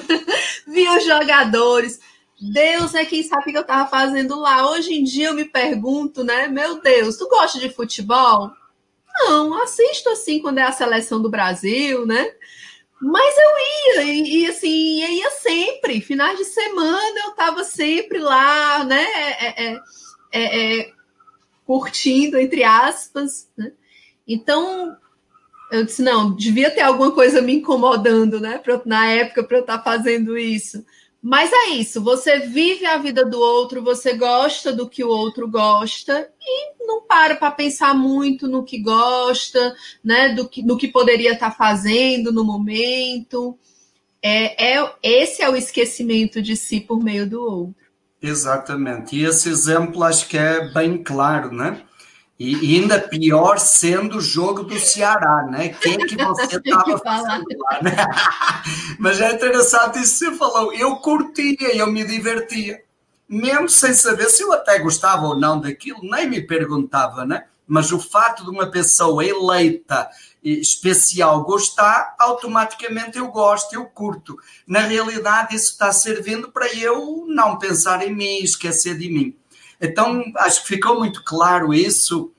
via os jogadores. Deus é quem sabe o que eu estava fazendo lá. Hoje em dia eu me pergunto, né? Meu Deus, tu gosta de futebol? Não, assisto assim quando é a seleção do Brasil, né? Mas eu ia, e, e assim, ia sempre. Finais de semana eu estava sempre lá, né? É, é, é, é, curtindo, entre aspas. Né? Então, eu disse, não, devia ter alguma coisa me incomodando, né? Pra, na época, para eu estar tá fazendo isso. Mas é isso, você vive a vida do outro, você gosta do que o outro gosta e não para para pensar muito no que gosta, né, do que, no que poderia estar tá fazendo no momento. É, é, esse é o esquecimento de si por meio do outro. Exatamente. E esse exemplo acho que é bem claro, né? E, e, ainda pior sendo o jogo do Ceará, né? Quem que você estava fazendo lá, né? Mas é interessante isso que você falou. Eu curtia, eu me divertia. Mesmo sem saber se eu até gostava ou não daquilo, nem me perguntava, né? mas o fato de uma pessoa eleita especial gostar, automaticamente eu gosto, eu curto. Na realidade, isso está servindo para eu não pensar em mim, esquecer de mim. Então, acho que ficou muito claro isso.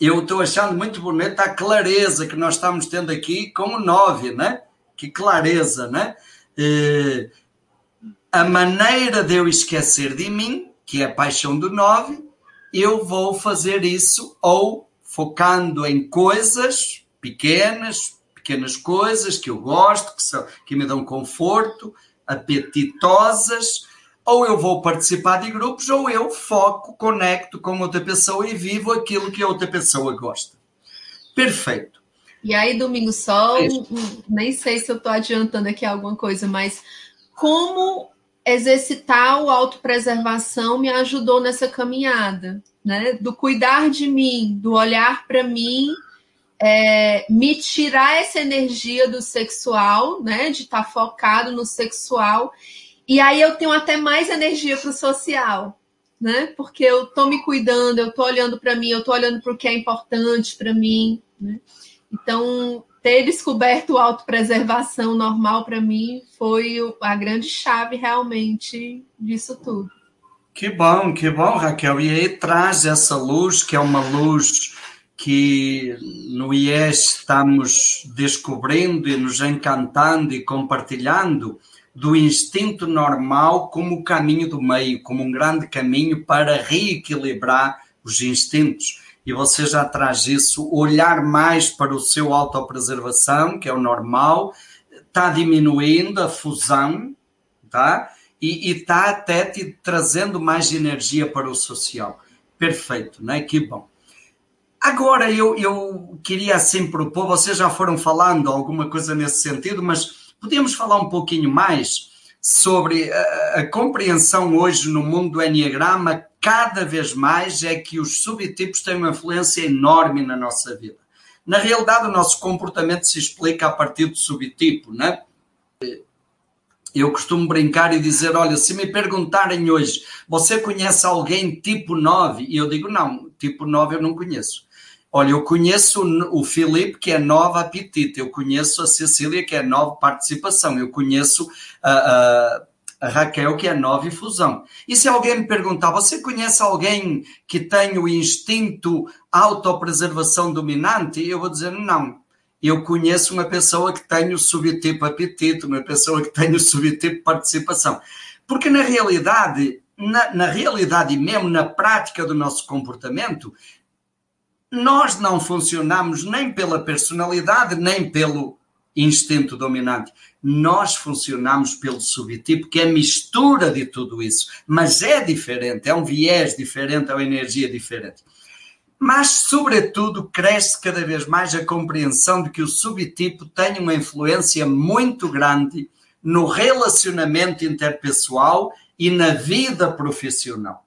Eu estou achando muito bonita a clareza que nós estamos tendo aqui como nove, né? Que clareza, né? Eh, a maneira de eu esquecer de mim, que é a paixão do nove, eu vou fazer isso ou focando em coisas pequenas, pequenas coisas que eu gosto, que, são, que me dão conforto, apetitosas, ou eu vou participar de grupos, ou eu foco, conecto com outra pessoa e vivo aquilo que a outra pessoa gosta. Perfeito. E aí, Domingo Sol, nem sei se eu estou adiantando aqui alguma coisa, mas como exercitar o autopreservação me ajudou nessa caminhada, né? Do cuidar de mim, do olhar para mim, é, me tirar essa energia do sexual, né? De estar tá focado no sexual. E aí eu tenho até mais energia para o social, né? Porque eu tô me cuidando, eu tô olhando para mim, eu tô olhando para o que é importante para mim, né? Então, ter descoberto autopreservação normal para mim foi a grande chave realmente disso tudo. Que bom, que bom, Raquel. E aí traz essa luz, que é uma luz que no IES estamos descobrindo e nos encantando e compartilhando do instinto normal como caminho do meio, como um grande caminho para reequilibrar os instintos e você já traz isso, olhar mais para o seu autopreservação, que é o normal, está diminuindo a fusão, tá? E está até te trazendo mais energia para o social. Perfeito, né? Que bom. Agora eu, eu queria assim propor, vocês já foram falando alguma coisa nesse sentido, mas podemos falar um pouquinho mais sobre a, a compreensão hoje no mundo do Enneagrama cada vez mais é que os subtipos têm uma influência enorme na nossa vida. Na realidade, o nosso comportamento se explica a partir do subtipo, né? Eu costumo brincar e dizer: olha, se me perguntarem hoje, você conhece alguém tipo 9? E eu digo: não, tipo 9 eu não conheço. Olha, eu conheço o Filipe, que é nova apetite, eu conheço a Cecília, que é nova participação, eu conheço a. Uh, a Raquel, que é nova infusão. E se alguém me perguntar, você conhece alguém que tem o instinto autopreservação dominante? Eu vou dizer, não. Eu conheço uma pessoa que tem o subtipo apetite, uma pessoa que tem o subtipo participação. Porque na realidade, na, na realidade mesmo na prática do nosso comportamento, nós não funcionamos nem pela personalidade, nem pelo instinto dominante. Nós funcionamos pelo subtipo, que é mistura de tudo isso, mas é diferente, é um viés diferente, é uma energia diferente. Mas, sobretudo, cresce cada vez mais a compreensão de que o subtipo tem uma influência muito grande no relacionamento interpessoal e na vida profissional.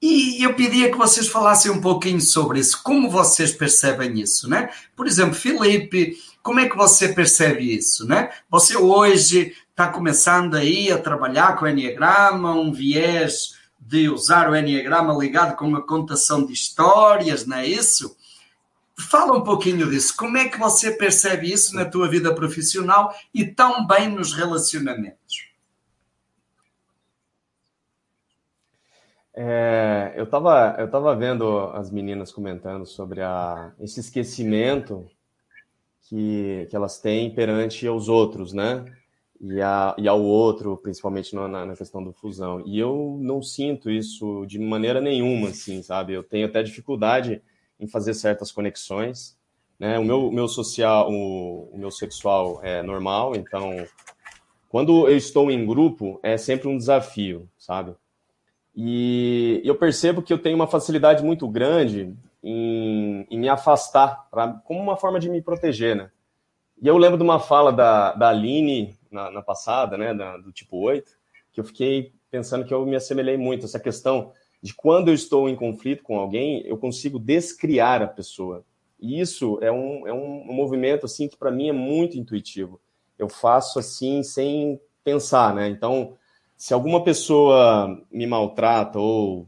E eu pedia que vocês falassem um pouquinho sobre isso, como vocês percebem isso, né? Por exemplo, Felipe, como é que você percebe isso, né? Você hoje está começando aí a trabalhar com o Enneagrama, um viés de usar o Enneagrama ligado com a contação de histórias, não é isso? Fala um pouquinho disso. Como é que você percebe isso na tua vida profissional e também nos relacionamentos? É, eu estava eu tava vendo as meninas comentando sobre a, esse esquecimento que, que elas têm perante aos outros, né? E, a, e ao outro, principalmente na, na questão do fusão. E eu não sinto isso de maneira nenhuma, assim, sabe? Eu tenho até dificuldade em fazer certas conexões. Né? O meu, meu social, o, o meu sexual é normal, então quando eu estou em grupo é sempre um desafio, sabe? E eu percebo que eu tenho uma facilidade muito grande em, em me afastar, pra, como uma forma de me proteger, né? E eu lembro de uma fala da, da Aline na, na passada, né, da, do tipo 8, que eu fiquei pensando que eu me assemelhei muito essa questão de quando eu estou em conflito com alguém, eu consigo descriar a pessoa. E isso é um, é um, movimento assim que para mim é muito intuitivo. Eu faço assim sem pensar, né? Então, se alguma pessoa me maltrata ou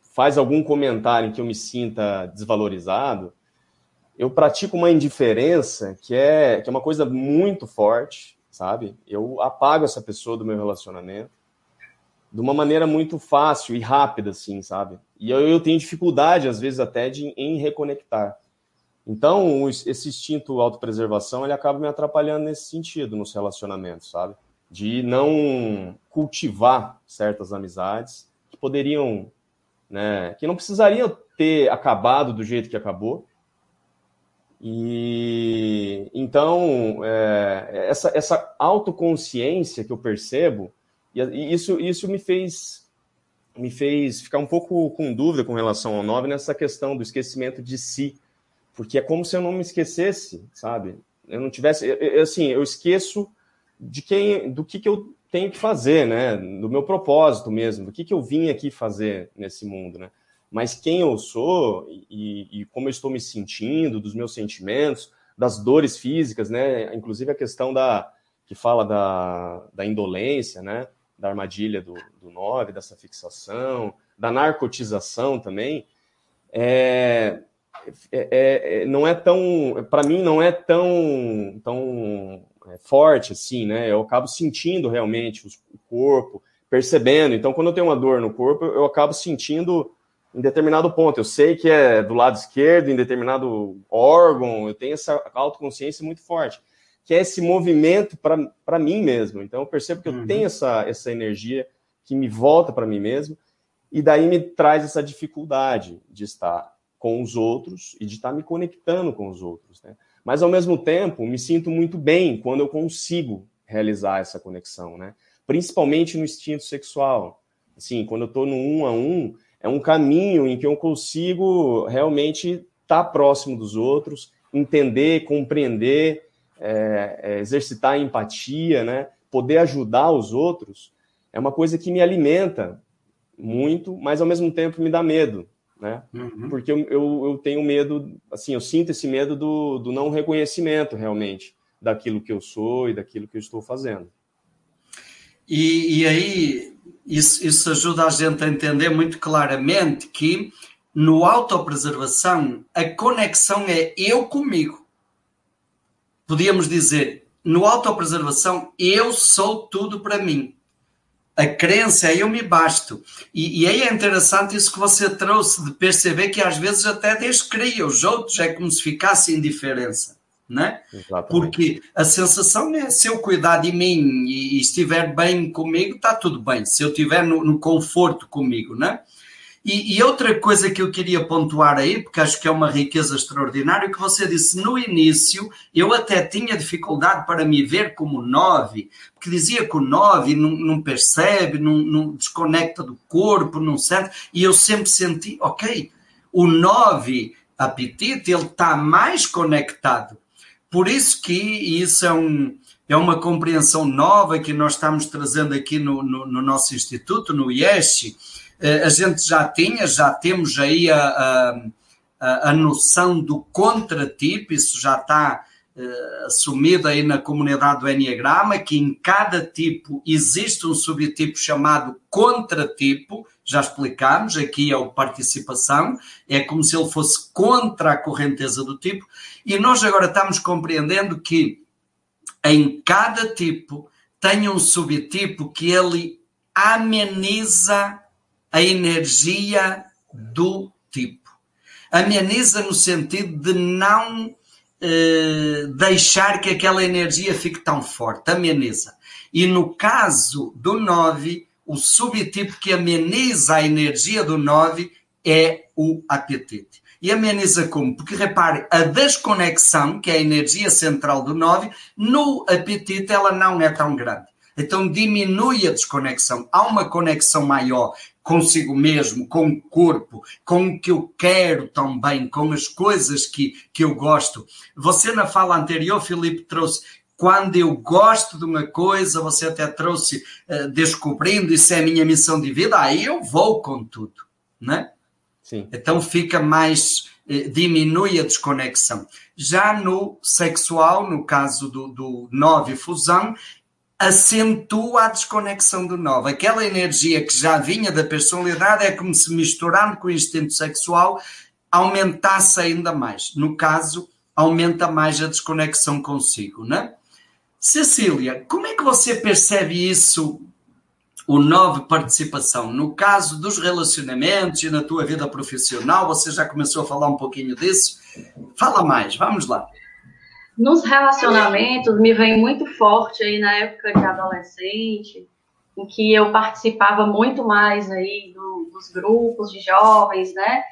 faz algum comentário em que eu me sinta desvalorizado, eu pratico uma indiferença que é, que é uma coisa muito forte, sabe? Eu apago essa pessoa do meu relacionamento de uma maneira muito fácil e rápida, assim, sabe? E eu, eu tenho dificuldade, às vezes, até de, em reconectar. Então, esse instinto autopreservação, ele acaba me atrapalhando nesse sentido, nos relacionamentos, sabe? De não cultivar certas amizades que poderiam, né, que não precisariam ter acabado do jeito que acabou, e então é, essa, essa autoconsciência que eu percebo, e isso, isso me fez me fez ficar um pouco com dúvida com relação ao 9 nessa questão do esquecimento de si. Porque é como se eu não me esquecesse, sabe? Eu não tivesse. Eu, assim, eu esqueço de quem, do que, que eu tenho que fazer, né? Do meu propósito mesmo, do que, que eu vim aqui fazer nesse mundo, né? mas quem eu sou e, e, como eu estou me sentindo, dos meus sentimentos, das dores físicas, né? Inclusive a questão da que fala da, da indolência, né? Da armadilha do, do 9, dessa fixação, da narcotização também. É, é, é não é tão, para mim, não é tão, tão é, forte assim, né? Eu acabo sentindo realmente o corpo, percebendo. Então, quando eu tenho uma dor no corpo, eu acabo sentindo em determinado ponto. Eu sei que é do lado esquerdo, em determinado órgão, eu tenho essa autoconsciência muito forte, que é esse movimento para mim mesmo. Então eu percebo que eu uhum. tenho essa, essa energia que me volta para mim mesmo, e daí me traz essa dificuldade de estar com os outros e de estar me conectando com os outros. Né? Mas ao mesmo tempo, me sinto muito bem quando eu consigo realizar essa conexão, né? principalmente no instinto sexual. Assim, quando eu estou no um a um, é um caminho em que eu consigo realmente estar próximo dos outros, entender, compreender, é, é, exercitar a empatia, né? poder ajudar os outros, é uma coisa que me alimenta muito, mas ao mesmo tempo me dá medo, né? Uhum. Porque eu, eu, eu, tenho medo, assim, eu sinto esse medo do, do não reconhecimento realmente daquilo que eu sou e daquilo que eu estou fazendo. E, e aí, isso, isso ajuda a gente a entender muito claramente que no autopreservação a conexão é eu comigo. Podíamos dizer, no autopreservação eu sou tudo para mim. A crença é eu me basto. E, e aí é interessante isso que você trouxe de perceber que às vezes até Deus cria os outros, é como se ficasse indiferença né? Porque a sensação é se eu cuidar de mim e, e estiver bem comigo, está tudo bem. Se eu estiver no, no, conforto comigo, né? E, e, outra coisa que eu queria pontuar aí, porque acho que é uma riqueza extraordinária, que você disse no início, eu até tinha dificuldade para me ver como nove, porque dizia que o nove não, não percebe, não, não, desconecta do corpo, não sente, e eu sempre senti, ok, o nove apetite, ele está mais conectado por isso que isso é, um, é uma compreensão nova que nós estamos trazendo aqui no, no, no nosso instituto, no IESH. Eh, a gente já tinha, já temos aí a, a, a noção do contratipo, isso já está uh, assumido aí na comunidade do Enneagrama, que em cada tipo existe um subtipo chamado contratipo, já explicámos, aqui é o participação, é como se ele fosse contra a correnteza do tipo, e nós agora estamos compreendendo que em cada tipo tem um subtipo que ele ameniza a energia do tipo. Ameniza no sentido de não eh, deixar que aquela energia fique tão forte. Ameniza. E no caso do 9, o subtipo que ameniza a energia do 9 é o apetite. E ameniza como? Porque repare, a desconexão, que é a energia central do 9, no apetite ela não é tão grande. Então diminui a desconexão. Há uma conexão maior consigo mesmo, com o corpo, com o que eu quero também, com as coisas que, que eu gosto. Você na fala anterior, Filipe, trouxe quando eu gosto de uma coisa, você até trouxe uh, descobrindo, isso é a minha missão de vida, aí eu vou com tudo, né? Sim. Então fica mais, eh, diminui a desconexão. Já no sexual, no caso do, do 9 fusão, acentua a desconexão do 9. Aquela energia que já vinha da personalidade é como se misturando com o instinto sexual aumentasse ainda mais. No caso, aumenta mais a desconexão consigo, né? Cecília, como é que você percebe isso, o 9 participação? No caso dos relacionamentos e na tua vida profissional, você já começou a falar um pouquinho disso. Fala mais, vamos lá. Nos relacionamentos, me vem muito forte aí na época de adolescente, em que eu participava muito mais aí do, dos grupos de jovens, né?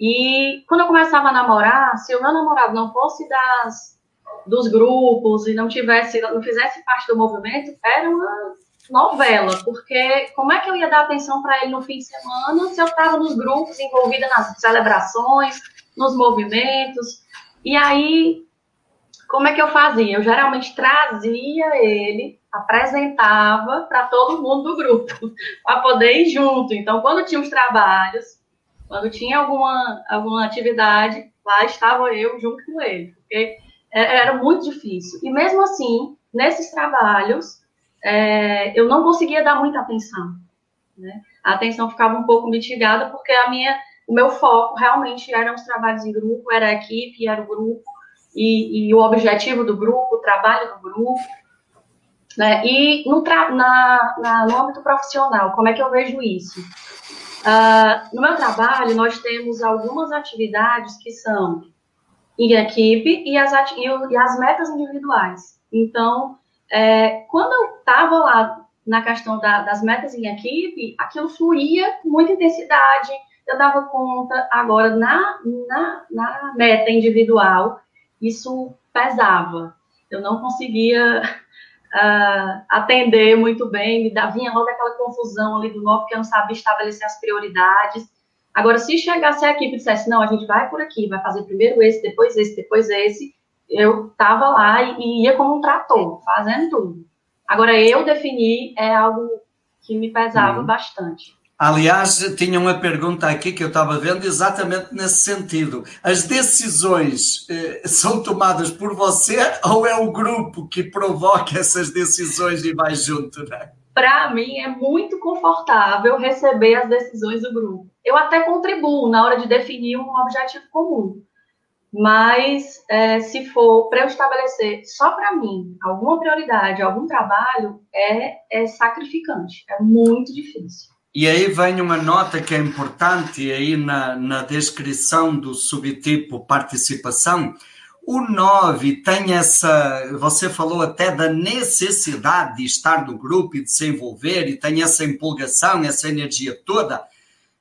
E quando eu começava a namorar, se o meu namorado não fosse das, dos grupos e não tivesse, não fizesse parte do movimento, era uma novela, porque como é que eu ia dar atenção para ele no fim de semana se eu estava nos grupos, envolvida nas celebrações, nos movimentos? E aí como é que eu fazia? Eu geralmente trazia ele, apresentava para todo mundo do grupo, para poder ir junto. Então, quando tinha os trabalhos, quando tinha alguma, alguma atividade, lá estava eu junto com ele, porque é, era muito difícil. E mesmo assim, nesses trabalhos, é, eu não conseguia dar muita atenção. Né? A atenção ficava um pouco mitigada, porque a minha, o meu foco realmente eram os trabalhos em grupo, era a equipe, era o grupo e, e o objetivo do grupo, o trabalho do grupo. Né? E no, na, na, no âmbito profissional, como é que eu vejo isso? Uh, no meu trabalho, nós temos algumas atividades que são em equipe e as, e as metas individuais. Então, é, quando eu estava lá na questão da, das metas em equipe, aquilo fluía com muita intensidade, eu dava conta. Agora, na, na, na meta individual, isso pesava. Eu não conseguia uh, atender muito bem, me dava, vinha logo aquela confusão ali do novo, porque eu não sabia estabelecer as prioridades. Agora, se chegasse a equipe e dissesse, não, a gente vai por aqui, vai fazer primeiro esse, depois esse, depois esse, eu estava lá e, ia como um trator, fazendo tudo. Agora, eu definir é algo que me pesava uhum. bastante. Aliás, tinha uma pergunta aqui que eu estava vendo exatamente nesse sentido. As decisões eh, são tomadas por você ou é o grupo que provoca essas decisões e vai junto, né? Para mim é muito confortável receber as decisões do grupo. Eu até contribuo na hora de definir um objetivo comum. Mas é, se for para eu estabelecer só para mim alguma prioridade, algum trabalho, é, é sacrificante, é muito difícil. E aí vem uma nota que é importante aí na, na descrição do subtipo participação. O 9 tem essa, você falou até da necessidade de estar no grupo e de se envolver, e tem essa empolgação, essa energia toda,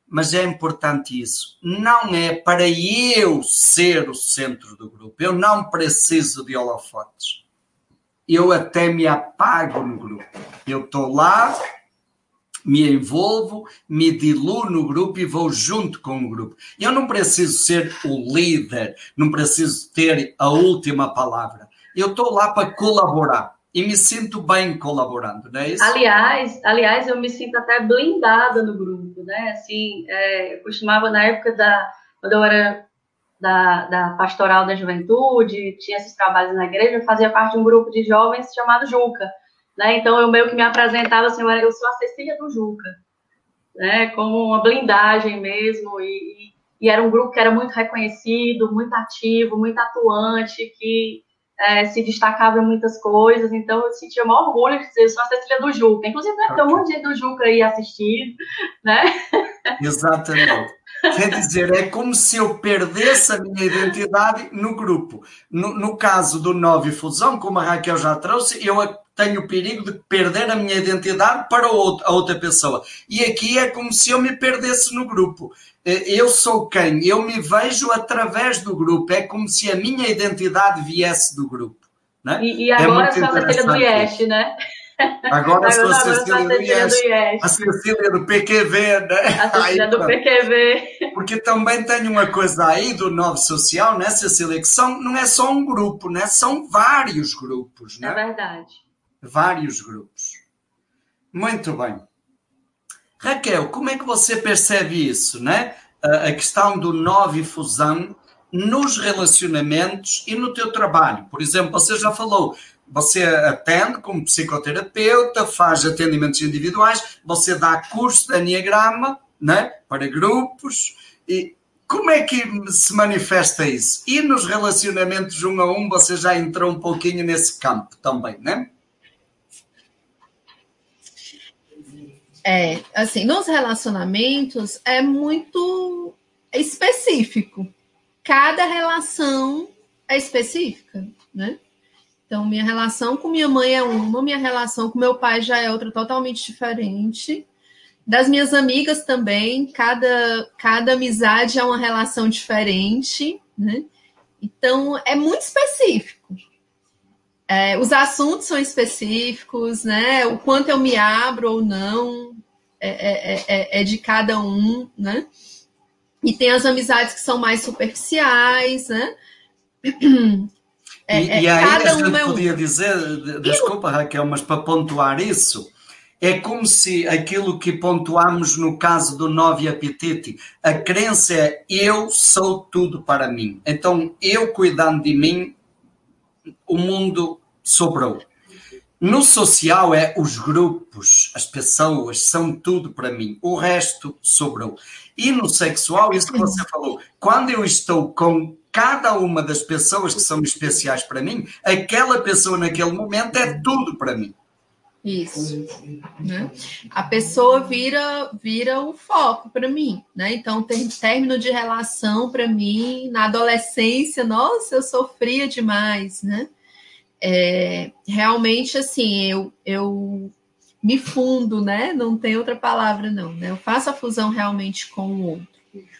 mas é importante isso. Não é para eu ser o centro do grupo, eu não preciso de holofotes. Eu até me apago no grupo. Eu estou lá, me envolvo, me diluo no grupo e vou junto com o grupo. Eu não preciso ser o líder, não preciso ter a última palavra. Eu estou lá para colaborar e me sinto bem colaborando, não é isso? Aliás, aliás, eu me sinto até blindada no grupo, né? Assim, é, eu costumava na época da quando eu era da, da pastoral da juventude, tinha esses trabalhos na igreja, eu fazia parte de um grupo de jovens chamado Juca. Né? Então, eu meio que me apresentava assim, eu sou a Cecília do Juca, né? como uma blindagem mesmo, e, e, era um grupo que era muito reconhecido, muito ativo, muito atuante, que é, se destacava em muitas coisas, então eu sentia o maior orgulho de dizer, eu sou a Cecília do Juca, inclusive né, tem um monte de gente do Juca aí assistindo, né? Exatamente. Quer dizer, é como se eu perdesse a minha identidade no grupo. No, no caso do Nove Fusão, como a Raquel já trouxe, eu tenho o perigo de perder a minha identidade para a outra pessoa. E aqui é como se eu me perdesse no grupo. Eh, eu sou quem? Eu me vejo através do grupo. É como se a minha identidade viesse do grupo. Né? E, e é agora é a Cecília do IES, né? Agora sou a Cecília do IES. A Cecília do PQV, né? A Cecília do PQV. Porque também tem uma coisa aí do Novo Social, né, Cecília? Que são, não é só um grupo, né? São vários grupos, né? É verdade vários grupos. Muito bem. Raquel, como é que você percebe isso, né? A questão do nove fusão nos relacionamentos e no teu trabalho. Por exemplo, você já falou, você atende como psicoterapeuta, faz atendimentos individuais, você dá curso de Enneagrama né, para grupos. E como é que se manifesta isso? E nos relacionamentos um a um, você já entrou um pouquinho nesse campo também, né? É, assim, nos relacionamentos é muito específico. Cada relação é específica, né? Então, minha relação com minha mãe é uma, minha relação com meu pai já é outra totalmente diferente. Das minhas amigas também, cada, cada amizade é uma relação diferente, né? Então, é muito específico. É, os assuntos são específicos, né? O quanto eu me abro ou não é, é, é, é de cada um, né? E tem as amizades que são mais superficiais, né? É, e, e aí a gente é podia dizer, desculpa Raquel, mas para pontuar isso, é como se aquilo que pontuamos no caso do Novi Apetite, a crença é eu sou tudo para mim. Então, eu cuidando de mim, o mundo sobrou. No social é os grupos, as pessoas são tudo para mim, o resto sobrou. E no sexual, isso que você falou, quando eu estou com cada uma das pessoas que são especiais para mim, aquela pessoa naquele momento é tudo para mim. Isso. Né? A pessoa vira vira o foco para mim, né? Então tem término de relação para mim na adolescência, nossa, eu sofria demais, né? é, realmente assim, eu, eu me fundo, né? Não tem outra palavra, não. Né? Eu faço a fusão realmente com o outro.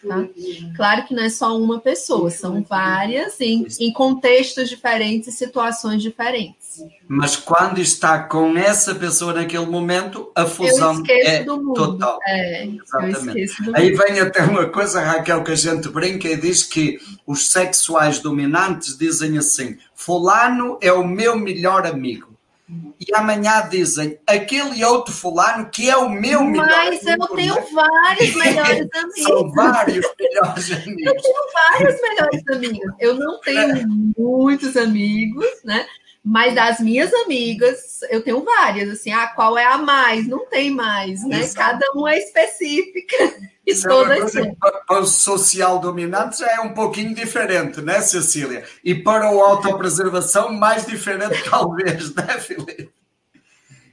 Tá? Claro que não é só uma pessoa, são várias em, em contextos diferentes e situações diferentes. Mas quando está com essa pessoa naquele momento, a fusão é total. É, Exatamente. Aí vem até uma coisa, Raquel, que a gente brinca e diz que os sexuais dominantes dizem assim: Fulano é o meu melhor amigo e amanhã dizem aquele outro fulano que é o meu melhor Mas amigo. Mas eu tenho vários melhores amigos. São vários melhores amigos. Eu tenho vários melhores amigos. Eu não tenho muitos amigos, né? Mas das minhas amigas, eu tenho várias, assim, ah, qual é a mais? Não tem mais, né? Exato. Cada uma é específica. E Isso todas é Para o social dominante já é um pouquinho diferente, né, Cecília? E para o autopreservação, mais diferente, talvez, né, Filipe?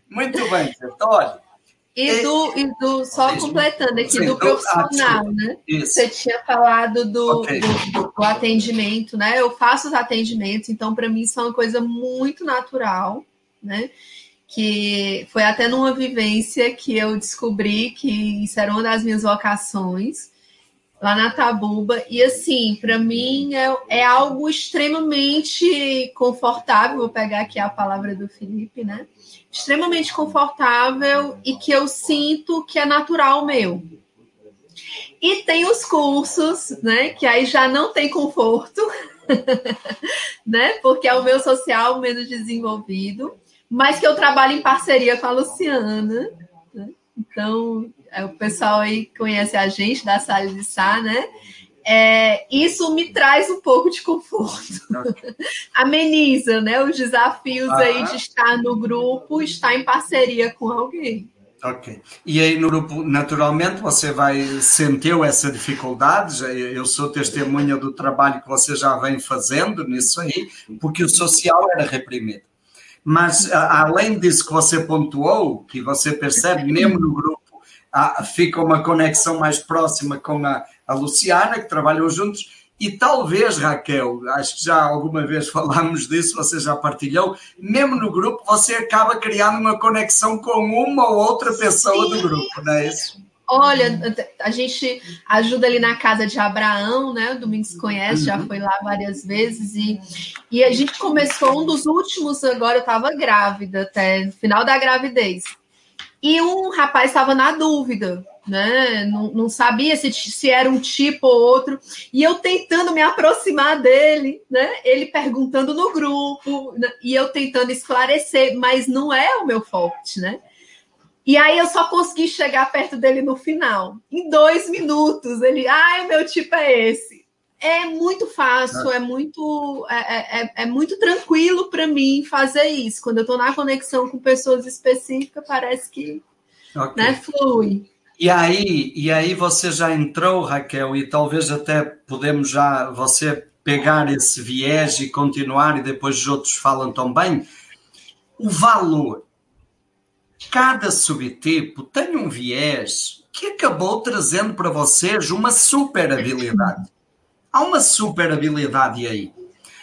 Muito bem, então, olha. E do, e do só completando aqui, do profissional, né? Você tinha falado do, okay. do, do, atendimento, né? Eu faço os atendimentos, então para mim isso é uma coisa muito natural, né? Que foi até numa vivência que eu descobri que isso era uma das minhas vocações lá na Tabuba. E assim, para mim é, é algo extremamente confortável. Vou pegar aqui a palavra do Felipe, né? Extremamente confortável e que eu sinto que é natural meu. E tem os cursos, né, que aí já não tem conforto, né, porque é o meu social menos desenvolvido, mas que eu trabalho em parceria com a Luciana. Né? Então, é, o pessoal aí conhece a gente da Sala de Sá, né? É, isso me traz um pouco de conforto. Ameniza, né? Os desafios ah. aí de estar no grupo, estar em parceria com alguém. Ok. E aí no grupo, naturalmente, você vai sentiu essa dificuldade. Eu sou testemunha do trabalho que você já vem fazendo nisso aí, porque o social era reprimido. Mas além disso que você pontuou, que você percebe mesmo no grupo, fica uma conexão mais próxima com a, a Luciana, que trabalham juntos, e talvez, Raquel, acho que já alguma vez falámos disso, você já partilhou, mesmo no grupo você acaba criando uma conexão com uma ou outra pessoa Sim. do grupo, não é isso? Olha, a gente ajuda ali na casa de Abraão, né? O Domingos conhece, uhum. já foi lá várias vezes. E, e a gente começou um dos últimos, agora eu estava grávida, até no final da gravidez. E um rapaz estava na dúvida, né? Não, não sabia se, se era um tipo ou outro. E eu tentando me aproximar dele, né? Ele perguntando no grupo, né? e eu tentando esclarecer, mas não é o meu forte, né? E aí eu só consegui chegar perto dele no final. Em dois minutos, ele, ah, o meu tipo é esse. é muito fácil, é, é muito é, é, é muito tranquilo para mim fazer isso. Quando eu estou na conexão com pessoas específicas, parece que okay. né, flui. E aí, e aí você já entrou, Raquel, e talvez até podemos já você pegar esse viés e continuar, e depois os outros falam também. O valor. Cada subtipo tem um viés que acabou trazendo para vocês uma super habilidade. Há uma super habilidade aí.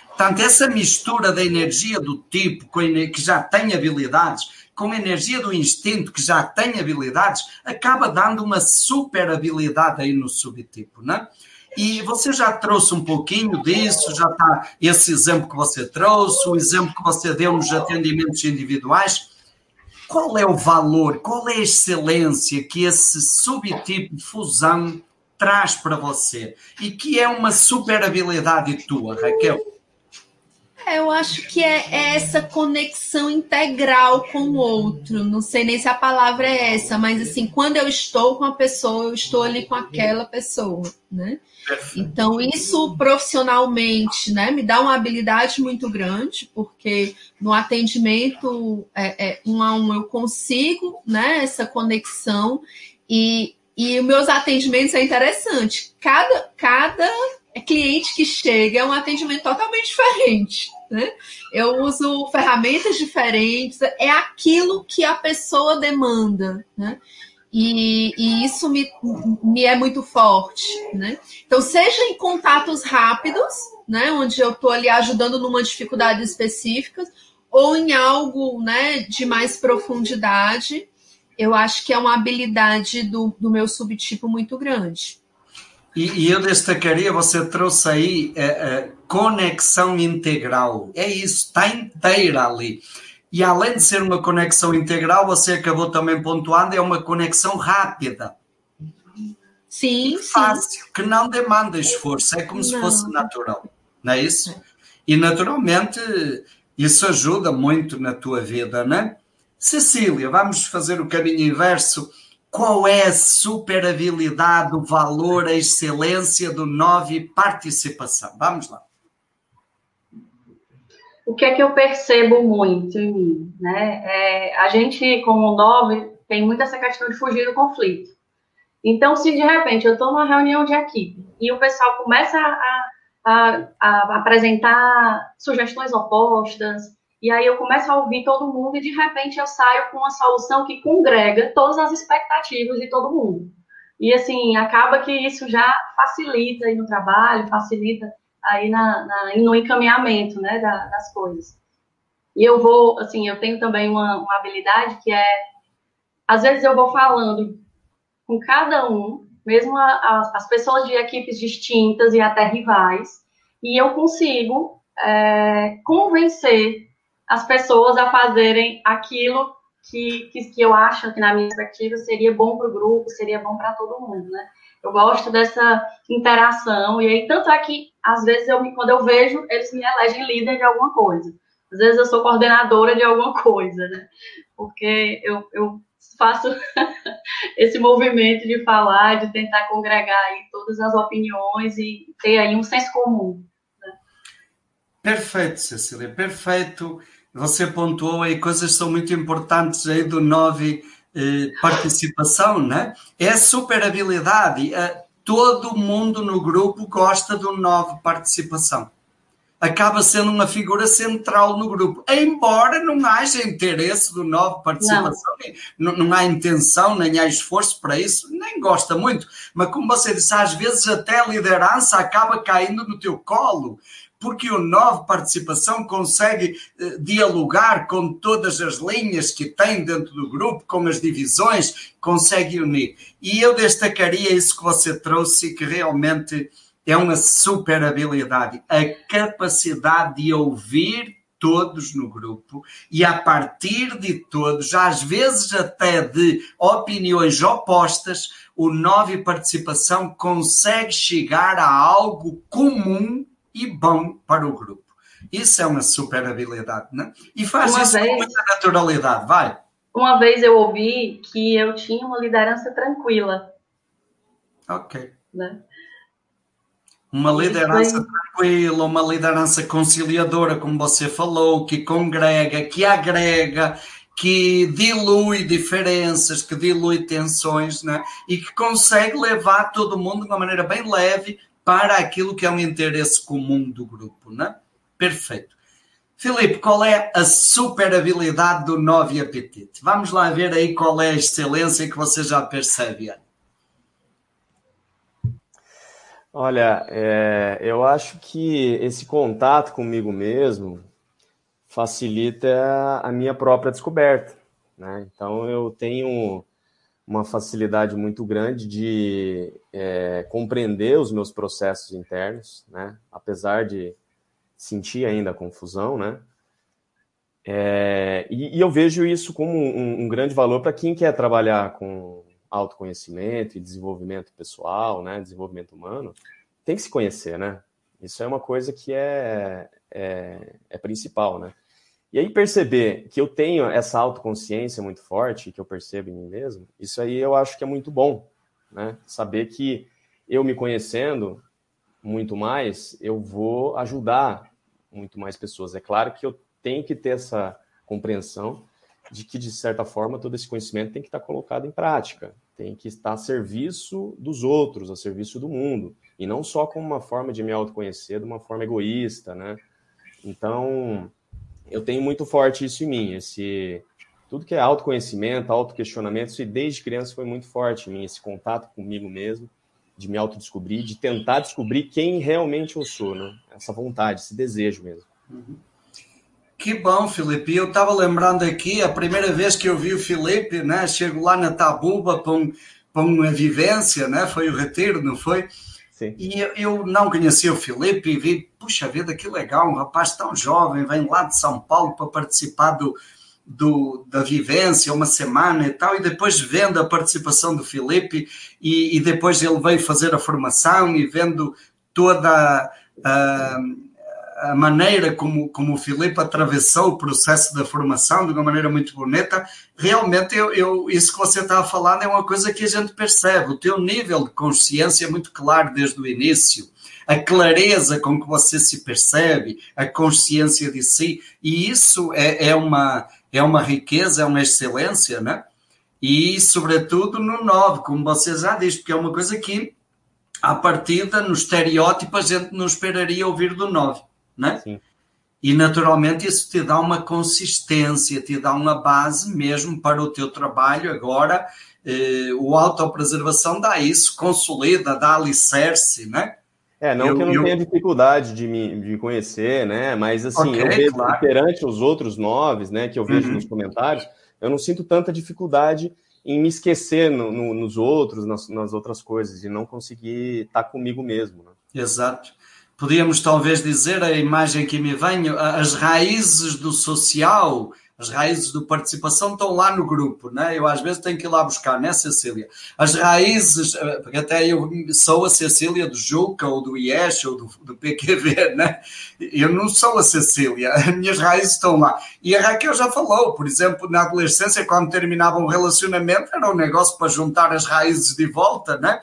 Portanto, essa mistura da energia do tipo que já tem habilidades com a energia do instinto que já tem habilidades, acaba dando uma super habilidade aí no subtipo, né? E você já trouxe um pouquinho disso, já está esse exemplo que você trouxe, o exemplo que você deu nos atendimentos individuais. Qual é o valor, qual é a excelência que esse subtipo fusão traz para você e que é uma super habilidade tua, Raquel? É, eu acho que é, é, essa conexão integral com o outro. Não sei nem se a palavra é essa, mas assim, quando eu estou com a pessoa, eu estou ali com aquela pessoa, né? Então, isso profissionalmente, né, me dá uma habilidade muito grande, porque no atendimento é, é, um a um eu consigo, né, essa conexão e e os meus atendimentos é interessante. Cada, cada cliente que chega é um atendimento totalmente diferente. Né? Eu uso ferramentas diferentes, é aquilo que a pessoa demanda. Né? E, e, isso me, me é muito forte, né? Então, seja em contatos rápidos, né, onde eu estou ali ajudando numa dificuldade específica, ou em algo, né, de mais profundidade, eu acho que é uma habilidade do, do meu subtipo muito grande. E, e, eu destacaria, você trouxe aí é, é, conexão integral. É isso, está inteira ali. E além de ser uma conexão integral, você acabou também pontuando, é uma conexão rápida. Sim, fácil, sim. que não demanda esforço, é como não. se fosse natural, não é isso? E naturalmente isso ajuda muito na tua vida, não é? Cecília, vamos fazer o caminho inverso. Qual é a super habilidade, o valor, a excelência do nove participação? Vamos lá. O que é que eu percebo muito em mim? Né? É, a gente, como nove, tem muito essa questão de fugir do conflito. Então, se de repente eu estou numa reunião de equipe e o pessoal começa a, a, a apresentar sugestões opostas, e aí eu começo a ouvir todo mundo e de repente eu saio com uma solução que congrega todas as expectativas de todo mundo. E assim, acaba que isso já facilita aí no trabalho, facilita aí na, na no encaminhamento né, da, das coisas. E eu vou, assim, eu tenho também uma, uma habilidade que é, às vezes eu vou falando com cada um, mesmo a, a, as pessoas de equipes distintas e até rivais, e eu consigo é, convencer as pessoas a fazerem aquilo que, que, que eu acho que, na minha perspectiva, seria bom para o grupo, seria bom para todo mundo, né? Eu gosto dessa interação, e aí, tanto é que, às vezes, eu, quando eu vejo, eles me elegem líder de alguma coisa. Às vezes eu sou coordenadora de alguma coisa, né? Porque eu, eu faço esse movimento de falar, de tentar congregar aí todas as opiniões e ter aí um senso comum. Né? Perfeito, Cecília, perfeito. Você pontuou aí coisas que são muito importantes aí do 9 eh, participação, né? É a super habilidade. Eh, todo mundo no grupo gosta do 9 participação. Acaba sendo uma figura central no grupo, embora não haja interesse do 9 participação, não. não, não há intenção, nem há esforço para isso, nem gosta muito. Mas como você disse, às vezes até a liderança acaba caindo no teu colo porque o Nove Participação consegue eh, dialogar com todas as linhas que tem dentro do grupo, com as divisões, consegue unir. E eu destacaria isso que você trouxe, que realmente é uma super habilidade, a capacidade de ouvir todos no grupo e a partir de todos, às vezes até de opiniões opostas, o Nove Participação consegue chegar a algo comum e bom para o grupo. Isso é uma super habilidade, né? E faz uma isso vez, com muita naturalidade, vai. Uma vez eu ouvi que eu tinha uma liderança tranquila. Ok. Né? Uma liderança tranquila, uma liderança conciliadora, como você falou, que congrega, que agrega, que dilui diferenças, que dilui tensões, né? e que consegue levar todo mundo de uma maneira bem leve para aquilo que é um interesse comum do grupo. Né? Perfeito. Filipe, qual é a super habilidade do Novi Apetite? Vamos lá ver aí qual é a excelência que você já percebe. Olha, é, eu acho que esse contato comigo mesmo facilita a minha própria descoberta. Né? Então, eu tenho uma facilidade muito grande de é, compreender os meus processos internos, né? apesar de sentir ainda a confusão, né? É, e, e, eu vejo isso como um, um grande valor para quem quer trabalhar com autoconhecimento e desenvolvimento pessoal, né, desenvolvimento humano, tem que se conhecer, né? Isso é uma coisa que é, é, é principal, né? E aí perceber que eu tenho essa autoconsciência muito forte, que eu percebo em mim mesmo, isso aí eu acho que é muito bom, né? Saber que eu me conhecendo muito mais, eu vou ajudar muito mais pessoas. É claro que eu tenho que ter essa compreensão de que, de certa forma, todo esse conhecimento tem que estar colocado em prática, tem que estar a serviço dos outros, a serviço do mundo, e não só como uma forma de me autoconhecer, de uma forma egoísta, né? Então, eu tenho muito forte isso em mim, esse tudo que é autoconhecimento, autoquestionamento, isso desde criança foi muito forte em mim, esse contato comigo mesmo, de me autodescobrir, de tentar descobrir quem realmente eu sou, né? Essa vontade, esse desejo mesmo. Que bom, Felipe. Eu estava lembrando aqui, a primeira vez que eu vi o Felipe, né? Chego lá na Tabuba para, um, para uma vivência, né? Foi o retiro, não foi? Sim. E eu, não conhecia o Felipe e vi, puxa vida, que legal, um rapaz tão jovem, vem lá de São Paulo para participar do, do, da vivência, uma semana e tal, e depois vendo a participação do Felipe, e, e depois ele veio fazer a formação e vendo toda a a maneira como, como o Filipe atravessou o processo da formação de uma maneira muito bonita, realmente eu, eu, isso que você está a falar é uma coisa que a gente percebe. O teu nível de consciência é muito claro desde o início. A clareza com que você se percebe, a consciência de si, e isso é, é, uma, é uma riqueza, é uma excelência, né? E, sobretudo, no 9, como você já disse, porque é uma coisa que, à partida, no estereótipo, a gente não esperaria ouvir do 9 né? Sim. E naturalmente isso te dá uma consistência, te dá uma base mesmo para o teu trabalho agora. Eh, o autopreservação dá isso, consolida, dá alicerce, né? É, não eu, que eu não eu... tenha dificuldade de me, de conhecer, né? Mas assim, okay, eu vejo claro. perante os outros noves, né, que eu vejo uhum. nos comentários, eu não sinto tanta dificuldade em me esquecer no, no, nos outros, nas, nas, outras coisas, e não conseguir estar comigo mesmo. Né? Exato podíamos talvez dizer, a imagem que me vem, as raízes do social, as raízes do participação estão lá no grupo, né? Eu às vezes tenho que ir lá buscar, né, Cecília? As raízes, eh, porque até eu sou a Cecília do Juca ou do IES ou do, do PQV, né? Eu não sou a Cecília, as minhas raízes estão lá. E a Raquel já falou, por exemplo, na adolescência, quando terminava um relacionamento, era um negócio para juntar as raízes de volta, né?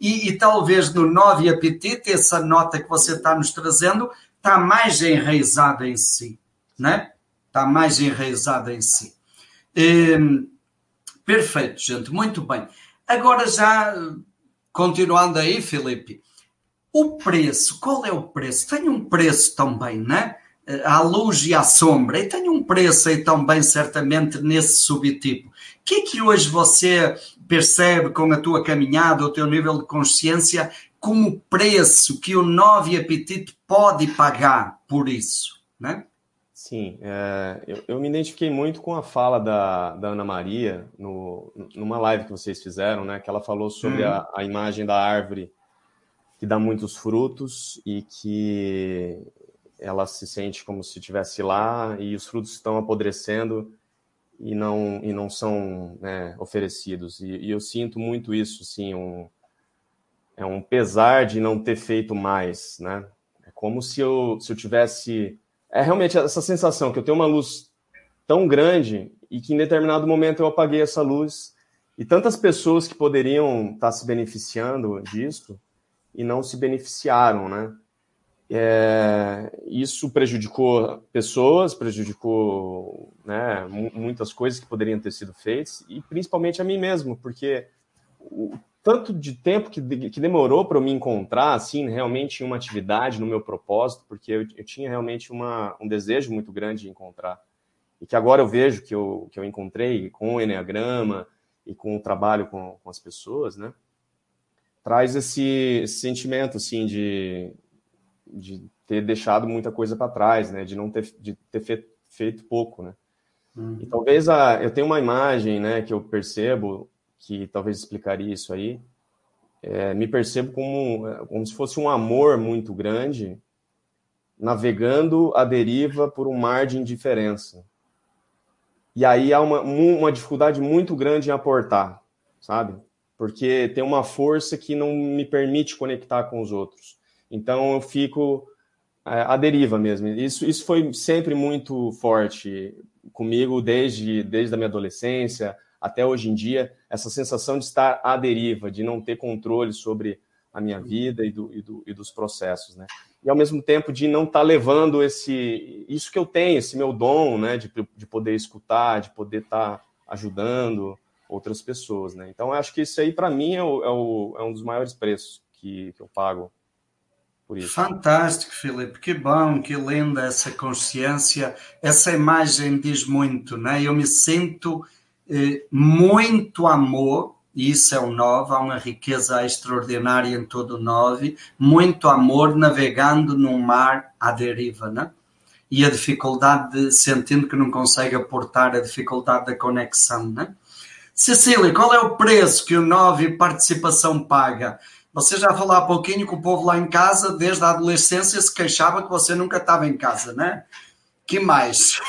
E, e talvez no Novi Apetite, essa nota que você está nos trazendo, está mais enraizada em si, né? Está mais enraizada em si. Hum, perfeito, gente, muito bem. Agora já, continuando aí, Felipe, o preço, qual é o preço? Tem um preço também, né? À luz e à sombra, e tem um preço aí também, certamente, nesse subtipo. O que é que hoje você percebe com a tua caminhada, o teu nível de consciência, como preço que o Novo Apetite pode pagar por isso, né? Sim, é, eu, eu, me identifiquei muito com a fala da, da Ana Maria no, numa live que vocês fizeram, né? Que ela falou sobre uhum. a, a imagem da árvore que dá muitos frutos e que ela se sente como se estivesse lá e os frutos estão apodrecendo e não, e não são né, oferecidos. E, e, eu sinto muito isso, sim, um, é um pesar de não ter feito mais, né? É como se eu, se eu tivesse... É realmente essa sensação que eu tenho uma luz tão grande e que em determinado momento eu apaguei essa luz e tantas pessoas que poderiam estar se beneficiando disso e não se beneficiaram, né? É, isso prejudicou pessoas, prejudicou né, muitas coisas que poderiam ter sido feitas, e principalmente a mim mesmo, porque o tanto de tempo que, que demorou para eu me encontrar, assim, realmente em uma atividade, no meu propósito, porque eu, eu tinha realmente uma, um desejo muito grande de encontrar, e que agora eu vejo que eu, que eu encontrei com o Enneagrama e com o trabalho com, com as pessoas, né? Traz esse, esse sentimento, assim, de, de ter deixado muita coisa para trás, né? De não ter, de ter feito, feito pouco, né? Uhum. E talvez a, eu tenho uma imagem, né, que eu percebo que talvez explicaria isso aí. É, me percebo como, como se fosse um amor muito grande navegando a deriva por um mar de indiferença. E aí há uma, uma dificuldade muito grande em aportar, sabe? Porque tem uma força que não me permite conectar com os outros. Então eu fico é, à deriva mesmo. Isso, isso foi sempre muito forte comigo desde, desde a minha adolescência até hoje em dia, essa sensação de estar à deriva, de não ter controle sobre a minha vida e, do, e, do, e dos processos, né? E ao mesmo tempo de não estar levando esse isso que eu tenho, esse meu dom, né, de, de poder escutar, de poder estar ajudando outras pessoas, né? Então, acho que isso aí para mim é, o, é, o, é um dos maiores preços que, que eu pago por isso. Fantástico, Filipe, que bom, que linda essa consciência. Essa imagem diz muito, né? Eu me sinto eh, muito amor, e isso é o nove, há uma riqueza extraordinária em todo o nove, muito amor navegando num mar à deriva, né? E a dificuldade de sentindo que não consegue aportar a dificuldade da conexão, né? Cecília, qual é o preço que o nove participação paga? Você já falou há pouquinho que o povo lá em casa, desde a adolescência, se queixava que você nunca estava em casa, né? Que mais?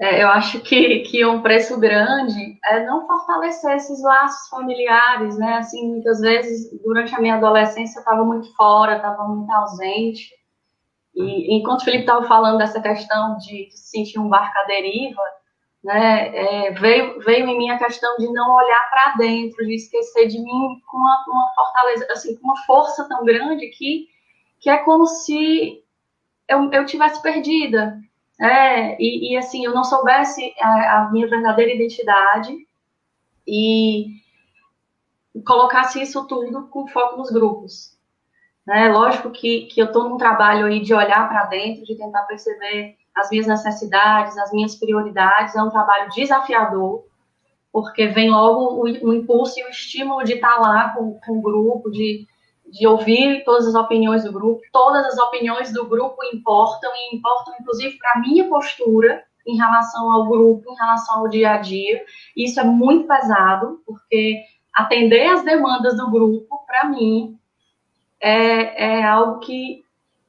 É, eu acho que, que um preço grande é não fortalecer esses laços familiares, né? Assim, muitas vezes, durante a minha adolescência, eu estava muito fora, estava muito ausente. E enquanto o Felipe estava falando dessa questão de, de sentir um barco à deriva, né, é, veio, veio em mim a questão de não olhar para dentro, de esquecer de mim com uma, uma, fortaleza, assim, com uma força tão grande que, que é como se eu, eu tivesse perdida. É, e, e assim, eu não soubesse a, a minha verdadeira identidade e colocasse isso tudo com foco nos grupos. Né? Lógico que, que eu estou num trabalho aí de olhar para dentro, de tentar perceber as minhas necessidades, as minhas prioridades. É um trabalho desafiador, porque vem logo o, o impulso e o estímulo de estar tá lá com, com o grupo, de, de ouvir todas as opiniões do grupo. Todas as opiniões do grupo importam, e importam, inclusive, para a minha postura em relação ao grupo, em relação ao dia a dia. Isso é muito pesado, porque atender as demandas do grupo, para mim, é, é algo que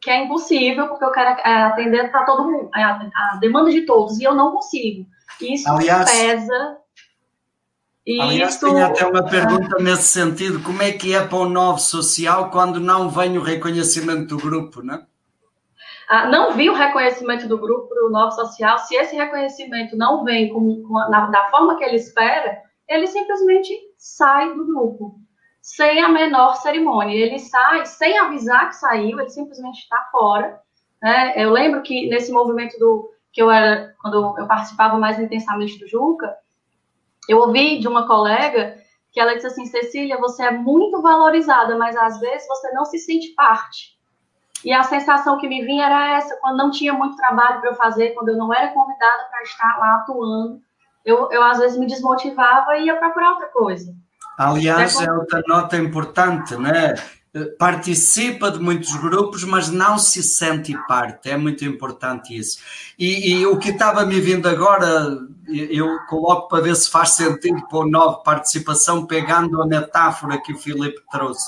que é impossível, porque eu quero é, atender para todo mundo, é, a, a, demanda de todos, e eu não consigo. Isso aliás, pesa. E aliás, isso, tenho até uma pergunta nesse sentido: como é que é para o novo social quando não vem o reconhecimento do grupo, né? Ah, não vi o reconhecimento do grupo para o novo social. Se esse reconhecimento não vem com, com, na, da forma que ele espera, ele simplesmente sai do grupo sem a menor cerimônia. Ele sai sem avisar que saiu, ele simplesmente está fora. Né? Eu lembro que nesse movimento do que eu era quando eu participava mais intensamente do Juca, eu ouvi de uma colega que ela disse assim, Cecília, você é muito valorizada, mas às vezes você não se sente parte. E a sensação que me vinha era essa, quando não tinha muito trabalho para eu fazer, quando eu não era convidada para estar lá atuando, eu, eu às vezes me desmotivava e ia procurar outra coisa. Aliás, é outra nota importante, né? Participa de muitos grupos, mas não se sente parte. É muito importante isso. E, e o que estava me vindo agora, eu coloco para ver se faz sentido para o novo participação, pegando a metáfora que o Filipe trouxe.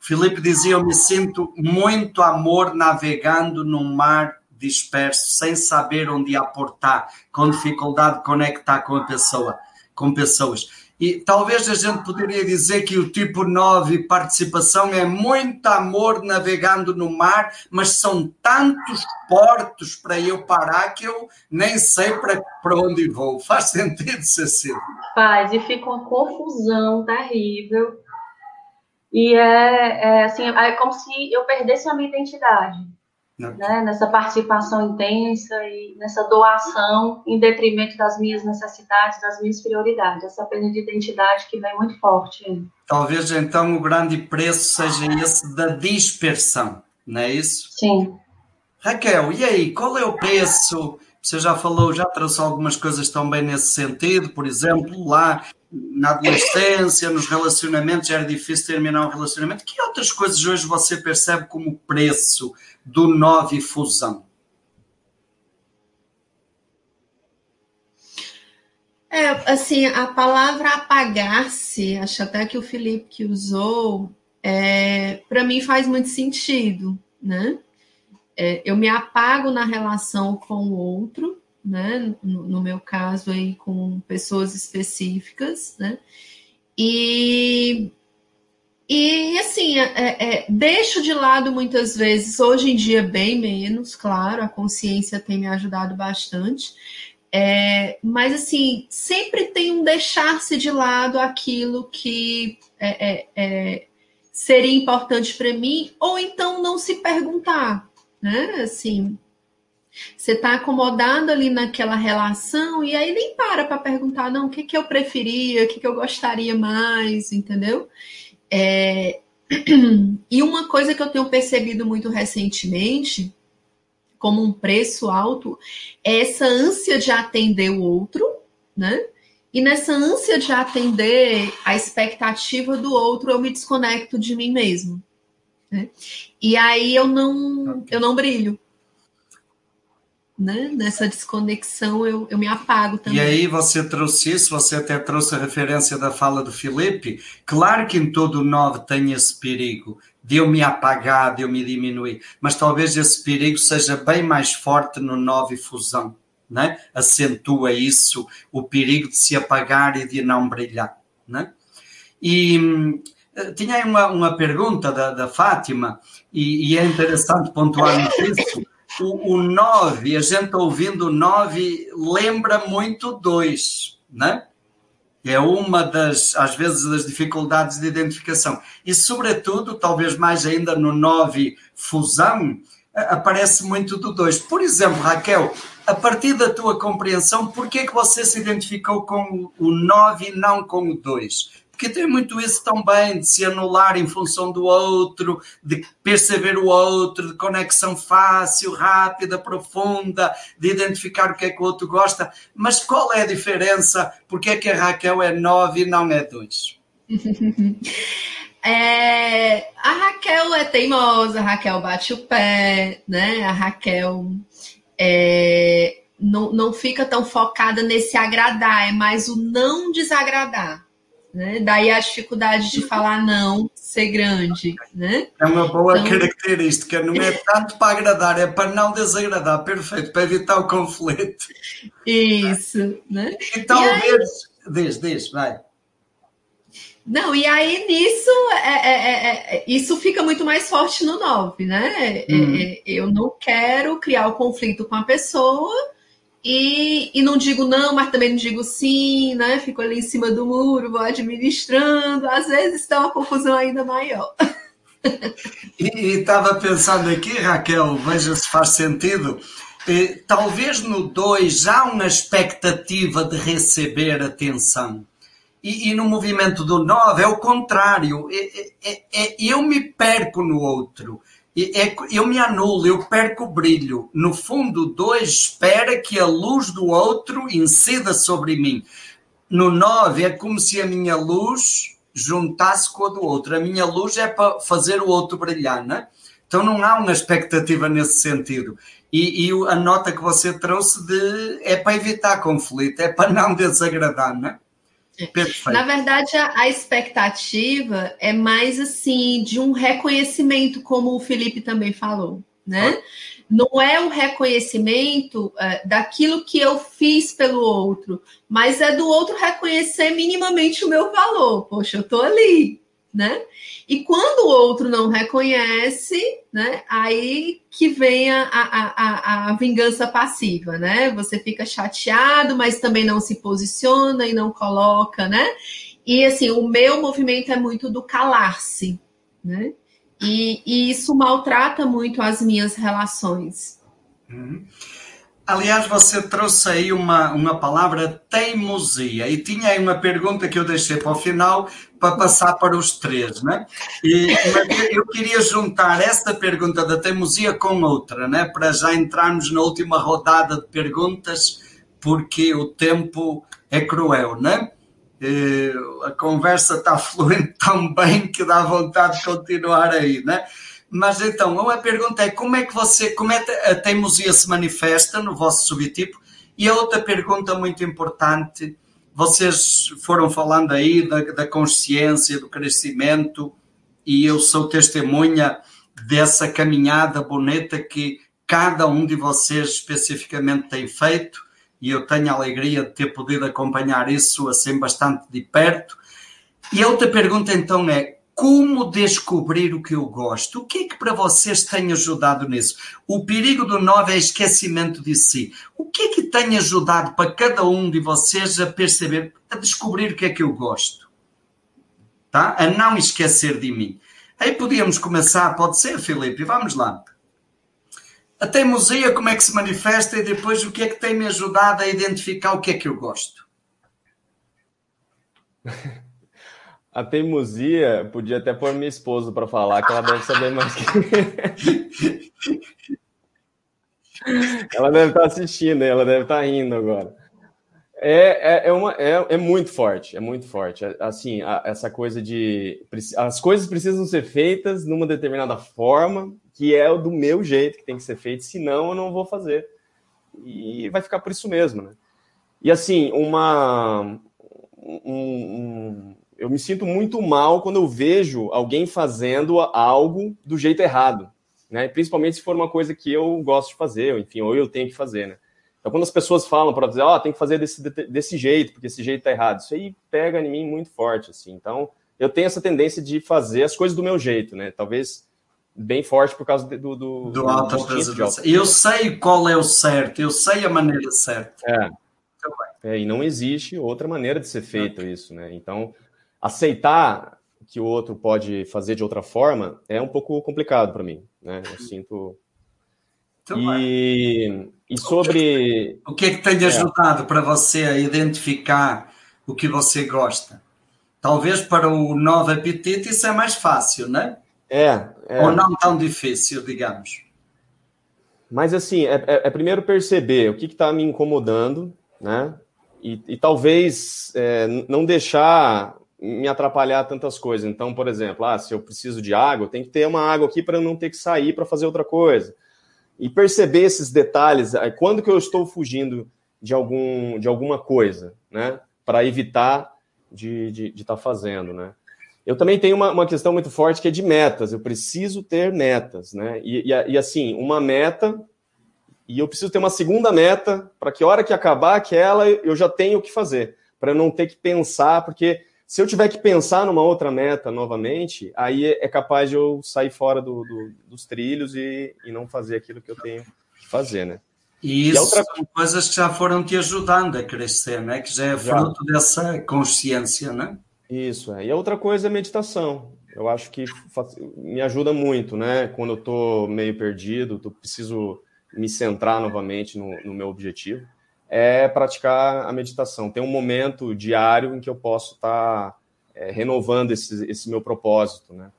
O Filipe dizia: Eu me sinto muito amor navegando num mar disperso, sem saber onde aportar, com dificuldade de conectar com a pessoa, com pessoas. E talvez a gente poderia dizer que o tipo 9 participação é muito amor navegando no mar, mas são tantos portos para eu parar que eu nem sei para, para onde vou. Faz sentido, Cecília? Faz, e fica uma confusão terrível. E é, é assim, é como se eu perdesse a minha identidade. Né, nessa participação intensa e nessa doação em detrimento das minhas necessidades, das minhas prioridades. Essa perda de identidade que vem muito forte. Talvez então o grande preço seja esse da dispersão, não é isso? Sim. Raquel, e aí, qual é o preço? Você já falou, já trouxe algumas coisas também nesse sentido, por exemplo, lá na adolescência, nos relacionamentos, era difícil terminar um relacionamento. Que outras coisas hoje você percebe como preço do nove fusão? É, assim, a palavra apagar-se, acho até que o Felipe que usou, é, para mim faz muito sentido, né? É, eu me apago na relação com o outro, né? No, no, meu caso aí com pessoas específicas, né? E e assim, é, é, deixo de lado muitas vezes, hoje em dia bem menos, claro, a consciência tem me ajudado bastante. É, mas assim, sempre tem um deixar-se de lado aquilo que é, é, é seria importante para mim, ou então não se perguntar, né? Assim, você está acomodado ali naquela relação e aí nem para para perguntar, não, o que, que eu preferia, o que, que eu gostaria mais, entendeu? É... E uma coisa que eu tenho percebido muito recentemente, como um preço alto, é essa ânsia de atender o outro, né? E nessa ânsia de atender a expectativa do outro, eu me desconecto de mim mesmo. Né? E aí eu não, eu não brilho né? Nessa desconexão eu, eu me apago também. E aí você trouxe isso, você até trouxe a referência da fala do Felipe. Claro que em todo o nove tem esse perigo de eu me apagar, de eu me diminuir, mas talvez esse perigo seja bem mais forte no nove fusão, né? Acentua isso, o perigo de se apagar e de não brilhar, né? E hum, tinha aí uma, uma pergunta da, da Fátima, e, e é interessante pontuar isso o, o 9, a gente ouvindo o 9, lembra muito o 2, né? É uma das, às vezes, das dificuldades de identificação. E, sobretudo, talvez mais ainda no 9 fusão, aparece muito do 2. Por exemplo, Raquel, a partir da tua compreensão, por que, é que você se identificou com o 9 e não com o 2? Porque tem muito isso também de se anular em função do outro, de perceber o outro, de conexão fácil, rápida, profunda, de identificar o que é que o outro gosta. Mas qual é a diferença? Porque é que a Raquel é 9 e não é 2? É, a Raquel é teimosa, a Raquel bate o pé, né? A Raquel é, não, não fica tão focada nesse agradar, é mais o não desagradar. Né? Daí a dificuldade de falar não ser grande. Né? É uma boa então... característica, não é tanto para agradar, é para não desagradar, perfeito, para evitar o conflito. Isso, né? E talvez. Diz, diz, vai. Não, e aí nisso é, é, é, é isso fica muito mais forte no 9, né? Uhum. eu não quero criar o conflito com a pessoa e, e não digo não, mas também não digo sim, né? Fico ali em cima do muro, vou administrando. Às vezes está uma confusão ainda maior. E estava pensando aqui, Raquel, veja se faz sentido. Talvez no 2 há uma expectativa de receber atenção. E, e no movimento do 9 é o contrário. É, é, é, eu me perco no outro. É, eu me anulo, eu perco o brilho. No fundo, dois espera que a luz do outro incida sobre mim. No nove, é como se a minha luz juntasse com a do outro. A minha luz é para fazer o outro brilhar, não é? Então não há uma expectativa nesse sentido. E, e, a nota que você trouxe de é para evitar conflito, é para não desagradar, não é? Perfeito. Na verdade, a, a, expectativa é mais assim de um reconhecimento, como o Felipe também falou, né? Ah. Não é o reconhecimento é, daquilo que eu fiz pelo outro, mas é do outro reconhecer minimamente o meu valor. Poxa, eu tô ali, né? E quando o outro não reconhece, né, aí que vem a, a, a, a, vingança passiva, né? Você fica chateado, mas também não se posiciona e não coloca, né? E assim, o meu movimento é muito do calar-se, né? E, e, isso maltrata muito as minhas relações. Uhum. Aliás, você trouxe aí uma, uma palavra teimosia e tinha aí uma pergunta que eu deixei para o final para passar para os três, né? E eu queria juntar esta pergunta da teimosia com outra, né? Para já entrarmos na última rodada de perguntas, porque o tempo é cruel, né? E a conversa está fluindo tão bem que dá vontade de continuar aí, né? Mas então, a pergunta é como é que você, como é que a teimosia se manifesta no vosso subtipo? E a outra pergunta muito importante, vocês foram falando aí da, da consciência, do crescimento, e eu sou testemunha dessa caminhada bonita que cada um de vocês especificamente tem feito, e eu tenho a alegria de ter podido acompanhar isso assim bastante de perto. E a outra pergunta então é: como descobrir o que eu gosto? O que é que para vocês tem ajudado nisso? O perigo do nove é esquecimento de si. O que é que tem ajudado para cada um de vocês a perceber, a descobrir o que é que eu gosto? Tá? A não esquecer de mim. Aí podíamos começar, pode ser, Felipe? Vamos lá. A teimosia, como é que se manifesta e depois o que é que tem me ajudado a identificar o que é que eu gosto? A teimosia, podia até pôr minha esposa para falar, que ela deve saber mais que. ela deve estar tá assistindo, ela deve estar tá rindo agora. É, é, é, uma, é, é muito forte, é muito forte. Assim, a, essa coisa de. As coisas precisam ser feitas numa determinada forma, que é do meu jeito que tem que ser feito, senão eu não vou fazer. E vai ficar por isso mesmo, né? E assim, uma. Um, um, eu me sinto muito mal quando eu vejo alguém fazendo algo do jeito errado, né? Principalmente se for uma coisa que eu gosto de fazer, ou enfim, ou eu tenho que fazer, né? Então, quando as pessoas falam para dizer, ó, oh, tem que fazer desse, desse jeito, porque esse jeito tá errado, isso aí pega em mim muito forte, assim. Então, eu tenho essa tendência de fazer as coisas do meu jeito, né? Talvez bem forte por causa do do, do alto Eu sei qual é o certo, eu sei a maneira certa. É. é e não existe outra maneira de ser feito isso, né? Então, aceitar que o outro pode fazer de outra forma é um pouco complicado para mim, né? Eu sinto. Então, e, e sobre. O que é que tem é. ajudado para você a identificar o que você gosta? Talvez para o novo apetite isso é mais fácil, né? É, é. Ou não tão difícil, digamos. Mas assim, é, é, é primeiro perceber o que está me incomodando, né? E, e talvez é, não deixar me atrapalhar tantas coisas. Então, por exemplo, ah, se eu preciso de água, tem que ter uma água aqui para eu não ter que sair para fazer outra coisa. E perceber esses detalhes, quando que eu estou fugindo de, algum, de alguma coisa, né? Para evitar de estar de, de tá fazendo, né? Eu também tenho uma, uma questão muito forte que é de metas. Eu preciso ter metas, né? E, e, e assim, uma meta e eu preciso ter uma segunda meta para que a hora que acabar aquela eu já tenho o que fazer, para não ter que pensar, porque se eu tiver que pensar numa outra meta novamente, aí é capaz de eu sair fora do, do, dos trilhos e, e, não fazer aquilo que eu tenho que fazer, né? E isso e outra... são coisas que já foram te ajudando a crescer, né? Que já é fruto já. dessa consciência, né? Isso, é. E a outra coisa é meditação. Eu acho que me ajuda muito, né? Quando eu tô meio perdido, eu preciso me centrar novamente no, no meu objetivo é praticar a meditação. Tem um momento diário em que eu posso estar tá, é, renovando esse, esse meu propósito, né?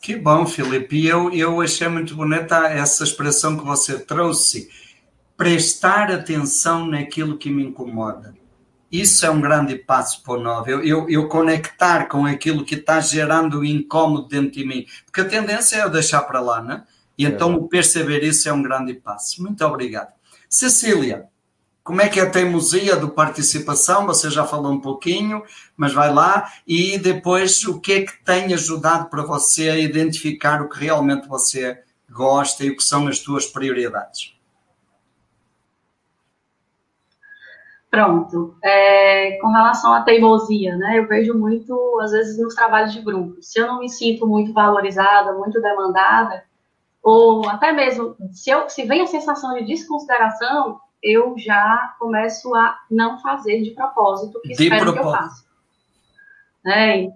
Que bom, Felipe. E eu, eu achei muito bonita essa expressão que você trouxe. Prestar atenção naquilo que me incomoda. Isso é um grande passo para o novo. Eu, eu, eu conectar com aquilo que está gerando incômodo dentro de mim. Porque a tendência é eu deixar para lá, né? E então é. perceber isso é um grande passo. Muito obrigado. Cecília, como é que é a teimosia do participação? Você já falou um pouquinho, mas vai lá. E depois, o que é que tem ajudado para você a identificar o que realmente você gosta e o que são as suas prioridades? Pronto. É, com relação à teimosia, né? Eu vejo muito, às vezes, nos trabalhos de grupo. Se eu não me sinto muito valorizada, muito demandada, ou até mesmo se, eu, se vem a sensação de desconsideração, eu já começo a não fazer de propósito o que de espero propósito. que eu faça. Né? E,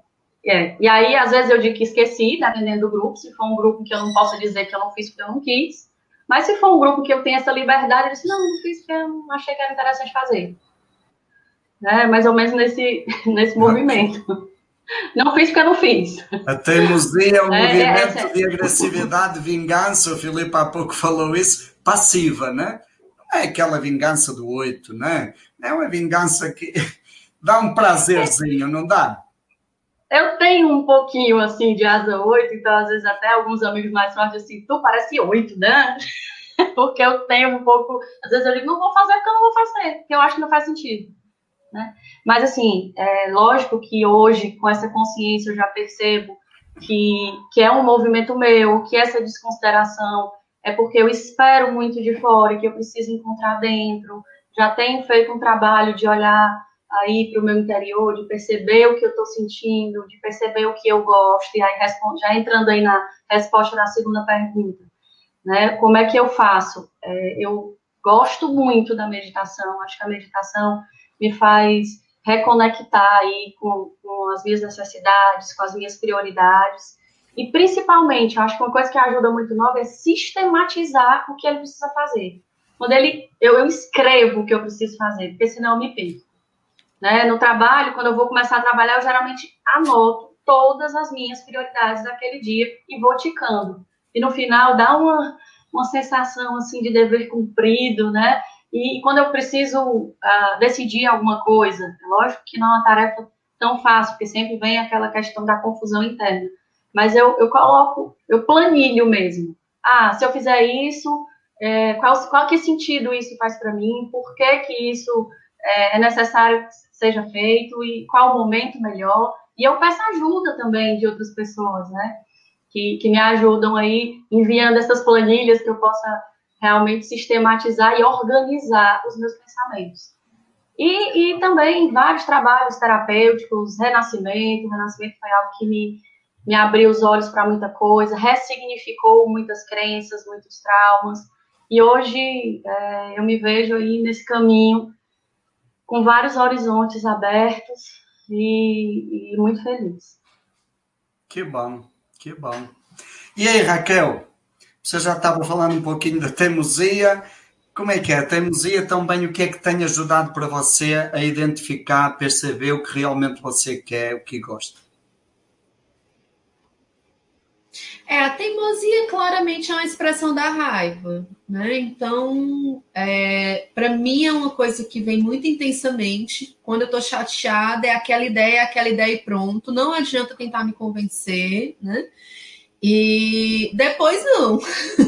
é, e aí, às vezes, eu digo que esqueci, dependendo do grupo. Se for um grupo que eu não posso dizer que eu não fiz porque eu não quis. Mas se for um grupo que eu tenho essa liberdade, eu disse, não, não fiz porque eu não achei que era interessante fazer. Né? Mais ou menos nesse, nesse movimento. Não fiz porque eu não fiz. A teimosia é um é, movimento é, é, de agressividade, de vingança. O Filipe há pouco falou isso, passiva, né? Não é aquela vingança do oito, né? É uma vingança que dá um prazerzinho, não dá? Eu tenho um pouquinho assim de asa 8, então às vezes até alguns amigos mais fortes assim, tu parece 8, né? porque eu tenho um pouco. Às vezes eu digo, não vou fazer porque eu não vou fazer, porque eu acho que não faz sentido. Né? Mas, assim, é lógico que hoje, com essa consciência, eu já percebo que, que é um movimento meu, que essa desconsideração é porque eu espero muito de fora, que eu preciso encontrar dentro. Já tenho feito um trabalho de olhar aí para o meu interior, de perceber o que eu estou sentindo, de perceber o que eu gosto, e aí já entrando aí na resposta da segunda pergunta, né? Como é que eu faço? É, eu gosto muito da meditação, acho que a meditação me faz reconectar aí com, com as minhas necessidades, com as minhas prioridades. E principalmente, eu acho que uma coisa que ajuda muito nova é sistematizar o que ele precisa fazer. Quando ele, eu, eu escrevo o que eu preciso fazer, porque senão eu me perco. Né? No trabalho, quando eu vou começar a trabalhar, eu geralmente anoto todas as minhas prioridades daquele dia e vou ticando. E no final dá uma, uma sensação assim de dever cumprido, né? E, quando eu preciso uh, decidir alguma coisa, é lógico que não é uma tarefa tão fácil, porque sempre vem aquela questão da confusão interna. Mas eu, eu coloco, eu planilho mesmo. Ah, se eu fizer isso, é, qual, qual que sentido isso faz para mim? Por que que isso é, é necessário que seja feito? E qual o momento melhor? E eu peço ajuda também de outras pessoas, né? Que, que me ajudam aí, enviando essas planilhas que eu possa realmente sistematizar e organizar os meus pensamentos. E, e também vários trabalhos terapêuticos, renascimento, renascimento foi algo que me, me abriu os olhos para muita coisa, ressignificou muitas crenças, muitos traumas, e hoje é, eu me vejo aí nesse caminho com vários horizontes abertos e, e muito feliz. Que bom, que bom. E aí, Raquel, você já estava falando um pouquinho da teimosia. Como é que é? A teimosia também, o que é que tem ajudado para você a identificar, perceber o que realmente você quer, o que gosta? É, a teimosia claramente é uma expressão da raiva, né? Então, é, para mim é uma coisa que vem muito intensamente. Quando eu tô chateada, é aquela ideia, aquela ideia e pronto. Não adianta tentar me convencer, né? E depois não.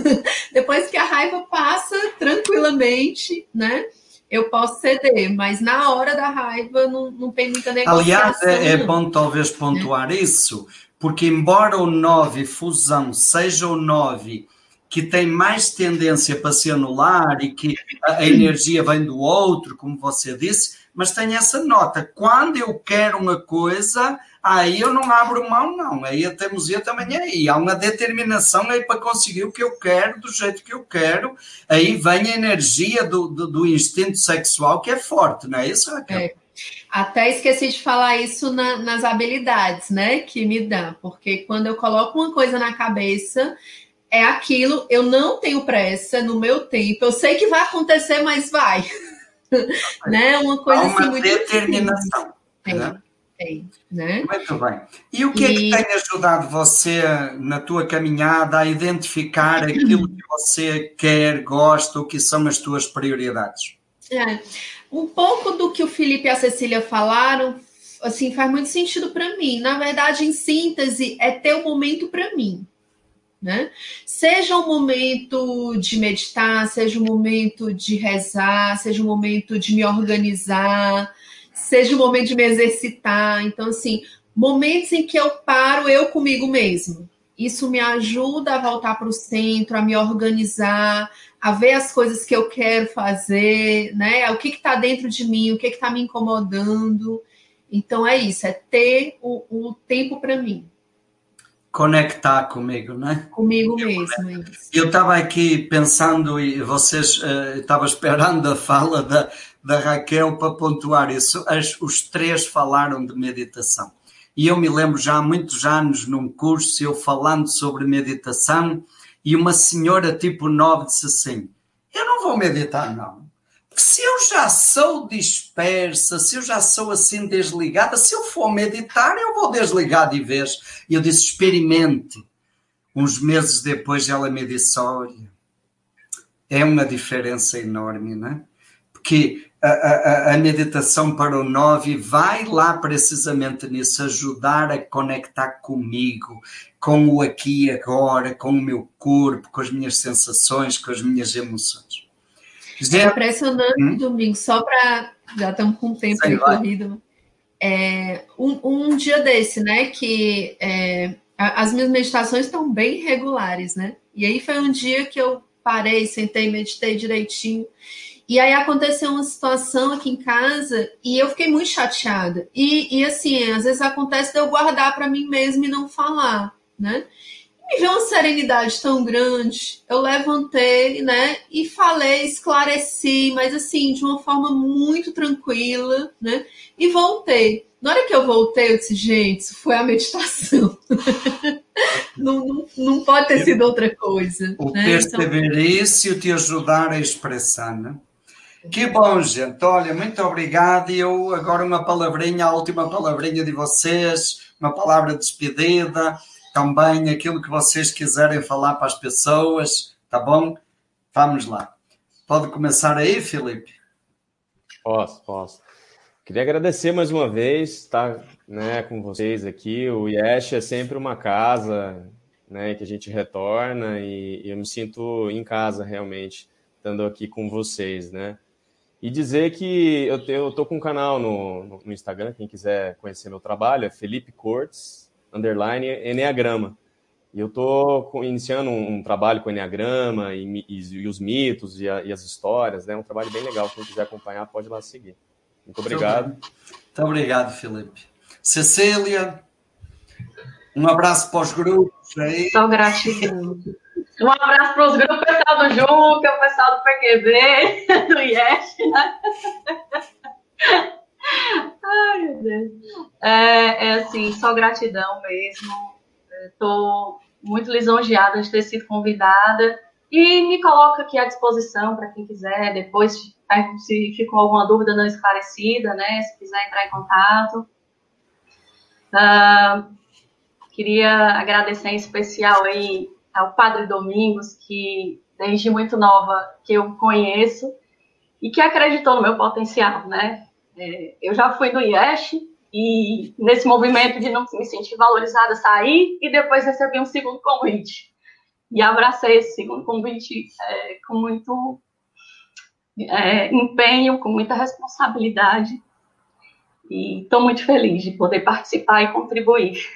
depois que a raiva passa tranquilamente, né? Eu posso ceder, mas na hora da raiva não, não tem muita negociação. Aliás, é, é bom talvez pontuar é. isso, porque embora o 9 fusão seja o 9 que tem mais tendência para se anular e que a energia vem do outro, como você disse, mas tem essa nota. Quando eu quero uma coisa, aí eu não abro mão, não. Aí a teimosia também é aí. Há uma determinação aí para conseguir o que eu quero, do jeito que eu quero. Aí vem a energia do, do, do instinto sexual que é forte, não é isso, Raquel? É. Até esqueci de falar isso na, nas habilidades, né, que me dá, porque quando eu coloco uma coisa na cabeça, é aquilo, eu não tenho pressa no meu tempo, eu sei que vai acontecer, mas vai. né? Uma coisa Há uma assim muito determinação. Tem, né? Tem, né? Muito bem. E o que e... é que tem ajudado você na tua caminhada a identificar aquilo que você quer, gosta, o que são as tuas prioridades? É. Um pouco do que o Felipe e a Cecília falaram, assim, faz muito sentido para mim. Na verdade, em síntese, é ter um momento para mim. Né? Seja um momento de meditar, seja um momento de rezar, seja um momento de me organizar, seja um momento de me exercitar. Então, assim, momentos em que eu paro eu comigo mesmo. Isso me ajuda a voltar para o centro, a me organizar, a ver as coisas que eu quero fazer, né? O que está dentro de mim, o que está me incomodando. Então é isso, é ter o, o tempo para mim conectar comigo, né? Comigo mesmo. É eu estava aqui pensando e vocês uh, estava esperando a fala da, da Raquel para pontuar isso. As, os três falaram de meditação. E eu me lembro já há muitos anos num curso, eu falando sobre meditação, e uma senhora tipo 9 disse assim: Eu não vou meditar, não. Porque se eu já sou dispersa, se eu já sou assim desligada, se eu for meditar, eu vou desligar de vez. E eu disse: experimente. Uns meses depois ela me disse: Olha, é uma diferença enorme, né? Porque a, a, a, meditação para o nove vai lá precisamente nisso, ajudar a conectar comigo, com o aqui e agora, com o meu corpo, com as minhas sensações, com as minhas emoções. É impressionante, hum? Domingo, só para. Já estamos com o tempo aí corrido. É, um, um, dia desse, né? Que é, as minhas meditações estão bem regulares, né? E aí foi um dia que eu parei, sentei, meditei direitinho. E aí aconteceu uma situação aqui em casa e eu fiquei muito chateada. E, e assim, às vezes acontece de eu guardar para mim mesma e não falar, né? me veio uma serenidade tão grande. Eu levantei, né, e falei, esclareci, mas assim, de uma forma muito tranquila, né, e voltei. Na hora que eu voltei, eu disse, gente, isso foi a meditação. não, não, não, pode ter sido outra coisa. O né? perceber então... e te ajudar a expressar, né? Que bom, gente. Olha, muito obrigado. E eu agora uma palavrinha, a última palavrinha de vocês, uma palavra de despedida também aquilo que vocês quiserem falar para as pessoas, tá bom? Vamos lá. Pode começar aí, Felipe? Posso, posso. Queria agradecer mais uma vez estar né, com vocês aqui. O IESH é sempre uma casa né, que a gente retorna e eu me sinto em casa realmente, estando aqui com vocês, né? E dizer que eu, eu tô com um canal no, no, Instagram, quem quiser conhecer meu trabalho, é Felipe Cortes, underline Enneagrama. E eu estou iniciando um, trabalho com Enneagrama e, e, e os mitos e, a, e, as histórias, né? Um trabalho bem legal. Quem quiser acompanhar, pode ir lá seguir. Muito obrigado. Muito, Muito obrigado, Felipe. Cecília, um abraço para os grupos aí. Só gratidão. Um abraço para os grupos, pessoal do Juca, o pessoal do PQB, do IES, né? Ai, meu Deus. É, é assim, só gratidão mesmo. Estou muito lisonjeada de ter sido convidada e me coloco aqui à disposição para quem quiser, depois, se ficou alguma dúvida não esclarecida, né? Se quiser entrar em contato. Uh, queria agradecer em especial aí ao Padre Domingos, que desde muito nova que eu conheço e que acreditou no meu potencial, né? É, eu já fui no IESH e nesse movimento de não me sentir valorizada, saí e depois recebi um segundo convite. E abracei esse segundo convite é, com muito é, empenho, com muita responsabilidade. E estou muito feliz de poder participar e contribuir.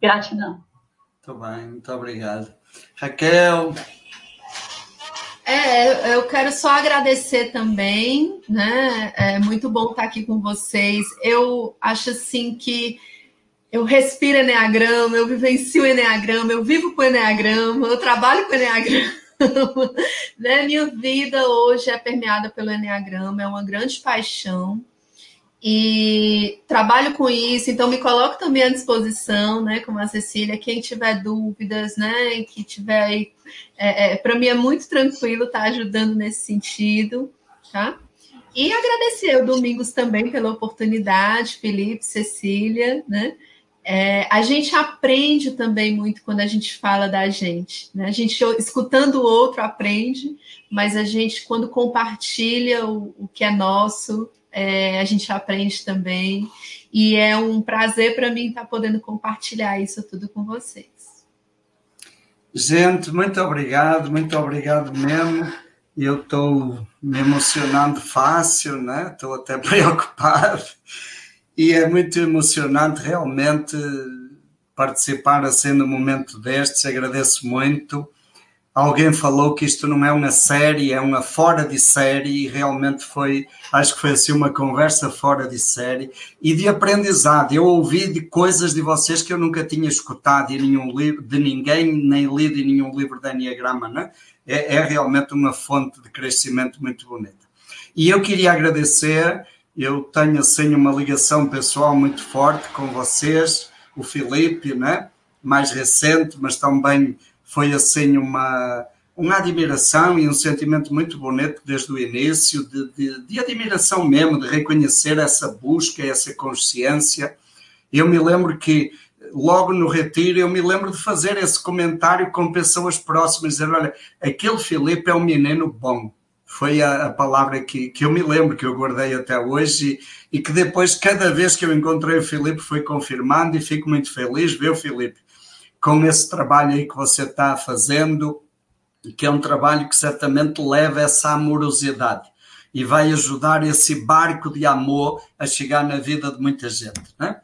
Gratidão. Muito bem, muito obrigado. Raquel, é, eu quero só agradecer também, né? É muito bom estar aqui com vocês. Eu acho assim que eu respiro Enneagrama, eu vivencio Enneagrama, eu vivo com Enneagrama, eu trabalho com Enneagrama. né? Minha vida hoje é permeada pelo Enneagrama, é uma grande paixão e trabalho com isso, então me coloco também à disposição, né, como a Cecília, quem tiver dúvidas, né, que tiver aí, é, é, para mim é muito tranquilo estar tá ajudando nesse sentido, tá? E agradecer o Domingos também pela oportunidade, Felipe, Cecília, né? É, a gente aprende também muito quando a gente fala da gente, né? A gente escutando o outro aprende, mas a gente quando compartilha o, o que é nosso, é, a gente aprende também. E é um prazer para mim estar podendo compartilhar isso tudo com vocês. Gente, muito obrigado, muito obrigado mesmo. Eu estou me emocionando fácil, né? Estou até preocupado. E é muito emocionante realmente participar assim no momento destes. Agradeço muito. Alguém falou que isto não é uma série, é uma fora de série, e realmente foi, acho que foi assim uma conversa fora de série e de aprendizado. Eu ouvi de coisas de vocês que eu nunca tinha escutado em nenhum livro, de ninguém, nem lido em nenhum livro da Enneagrama, né? É, é realmente uma fonte de crescimento muito bonita. E eu queria agradecer eu tenho assim uma ligação pessoal muito forte com vocês, o Filipe, né? mais recente, mas também foi assim uma, uma admiração e um sentimento muito bonito desde o início, de, de, de admiração mesmo, de reconhecer essa busca, essa consciência. Eu me lembro que logo no retiro, eu me lembro de fazer esse comentário com pessoas próximas, dizer, olha, aquele Filipe é um menino bom. Foi a, a palavra que, que eu me lembro, que eu guardei até hoje e, e, que depois, cada vez que eu encontrei o Filipe, foi confirmando e fico muito feliz ver o Filipe com esse trabalho aí que você está fazendo, que é um trabalho que certamente leva essa amorosidade e vai ajudar esse barco de amor a chegar na vida de muita gente, né?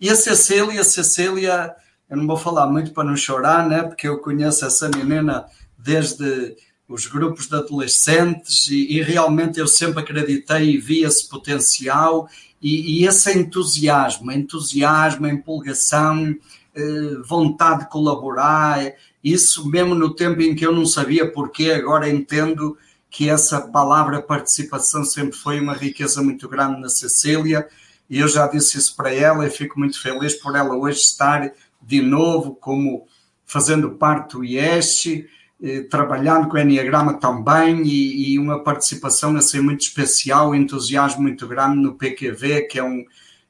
E a Cecília, Cecília, eu não vou falar muito para não chorar, né? Porque eu conheço essa menina desde os grupos de adolescentes e, e realmente eu sempre acreditei e vi esse potencial e, e esse entusiasmo, entusiasmo, empolgação, vontade de colaborar, isso mesmo no tempo em que eu não sabia porquê, agora entendo que essa palavra participação sempre foi uma riqueza muito grande na Cecília e eu já disse isso para ela e fico muito feliz por ela hoje estar de novo como fazendo parte do IES, eh, trabalhando com o Enneagrama também e, e, uma participação assim muito especial, um entusiasmo muito grande no PQV, que é, um,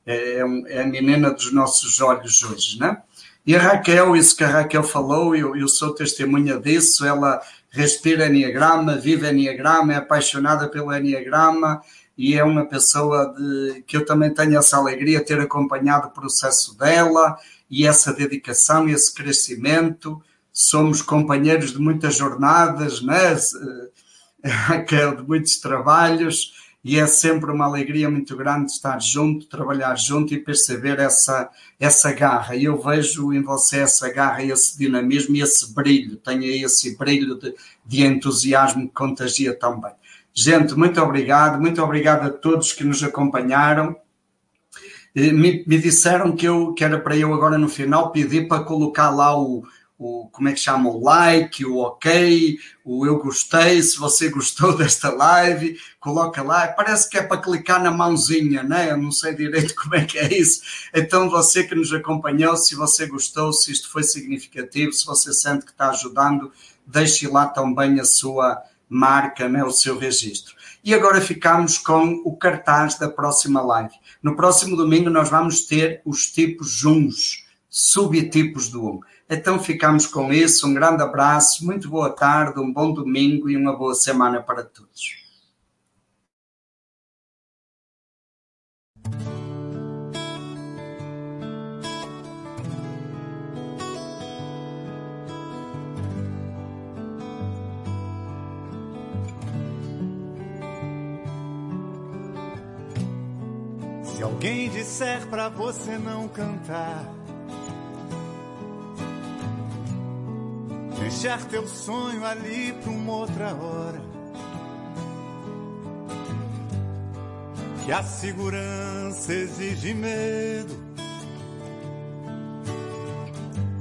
é, é, é a menina dos nossos olhos hoje, né? E a Raquel, isso que a Raquel falou, eu, eu sou testemunha disso, ela respira Enneagrama, vive Enneagrama, é apaixonada pelo Enneagrama, e é uma pessoa de, que eu também tenho essa alegria de ter acompanhado o processo dela e essa dedicação, esse crescimento. Somos companheiros de muitas jornadas, né? de muitos trabalhos, e é sempre uma alegria muito grande estar junto, trabalhar junto e perceber essa, essa garra. E eu vejo em você essa garra, esse dinamismo e esse brilho, tenho esse brilho de, de entusiasmo que contagia também. Gente, muito obrigado, muito obrigado a todos que nos acompanharam. Me, me, disseram que, eu, que era para eu agora no final pedir para colocar lá o, o como é que chama, o like, o ok, o eu gostei, se você gostou desta live, coloca lá, parece que é para clicar na mãozinha, né? Eu não sei direito como é que é isso. Então você que nos acompanhou, se você gostou, se isto foi significativo, se você sente que está ajudando, deixe lá também a sua marca né, o seu registro. E agora ficamos com o cartaz da próxima live. No próximo domingo nós vamos ter os tipos 1, subtipos do 1. Então ficamos com isso. Um grande abraço, muito boa tarde, um bom domingo e uma boa semana para todos. alguém disser para você não cantar, deixar teu sonho ali para uma outra hora, que a segurança exige medo,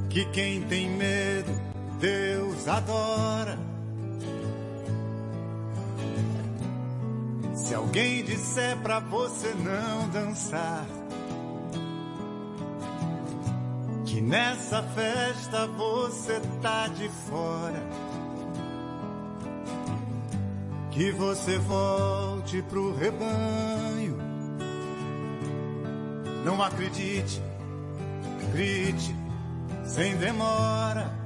que quem tem medo Deus adora. Se alguém disser pra você não dançar, que nessa festa você tá de fora, que você volte pro rebanho. Não acredite, grite sem demora.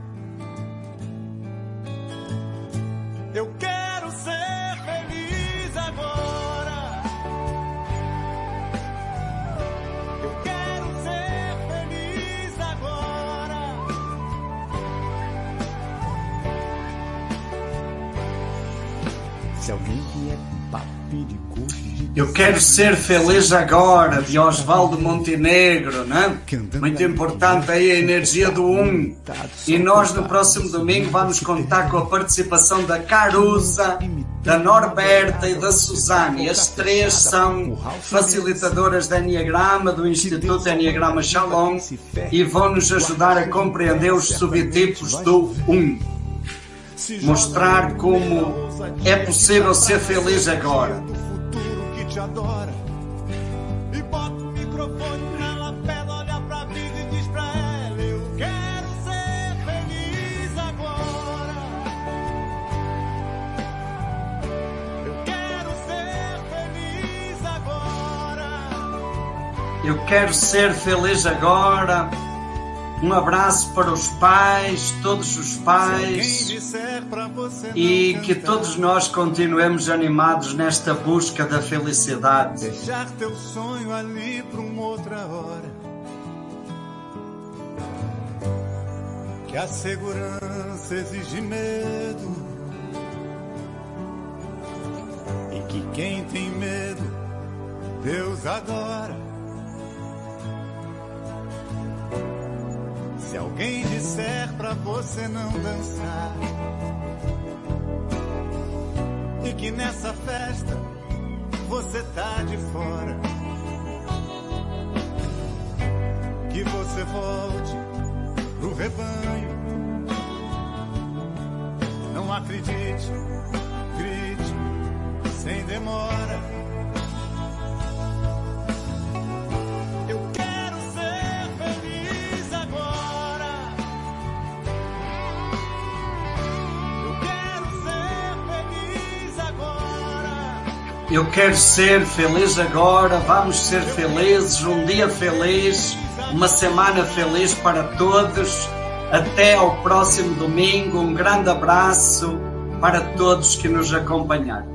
Eu quero ser feliz agora, de Oswaldo Montenegro, né? Muito importante aí a energia do um. E nós no próximo domingo vamos contar com a participação da Caruza, da Norberta e da Suzane. As três são facilitadoras da Enneagrama, do Instituto Enneagrama Shalom, e vão nos ajudar a compreender os subtipos do um. Mostrar como é possível ser feliz agora te adora. E bota o microfone na lapela, olha pra vida e diz pra ela: Eu quero ser feliz agora. Eu quero ser feliz agora. Eu quero ser feliz agora. Um abraço para os pais, todos os pais, e que todos nós continuemos animados nesta busca da felicidade. Deixar teu sonho ali para uma outra hora. Que a segurança exige medo. E que quem tem medo, Deus adora. Se alguém disser pra você não dançar, e que nessa festa você tá de fora, que você volte pro rebanho. Não acredite, grite sem demora. Eu quero ser feliz agora, vamos ser felizes, um dia feliz, uma semana feliz para todos. Até ao próximo domingo, um grande abraço para todos que nos acompanharam.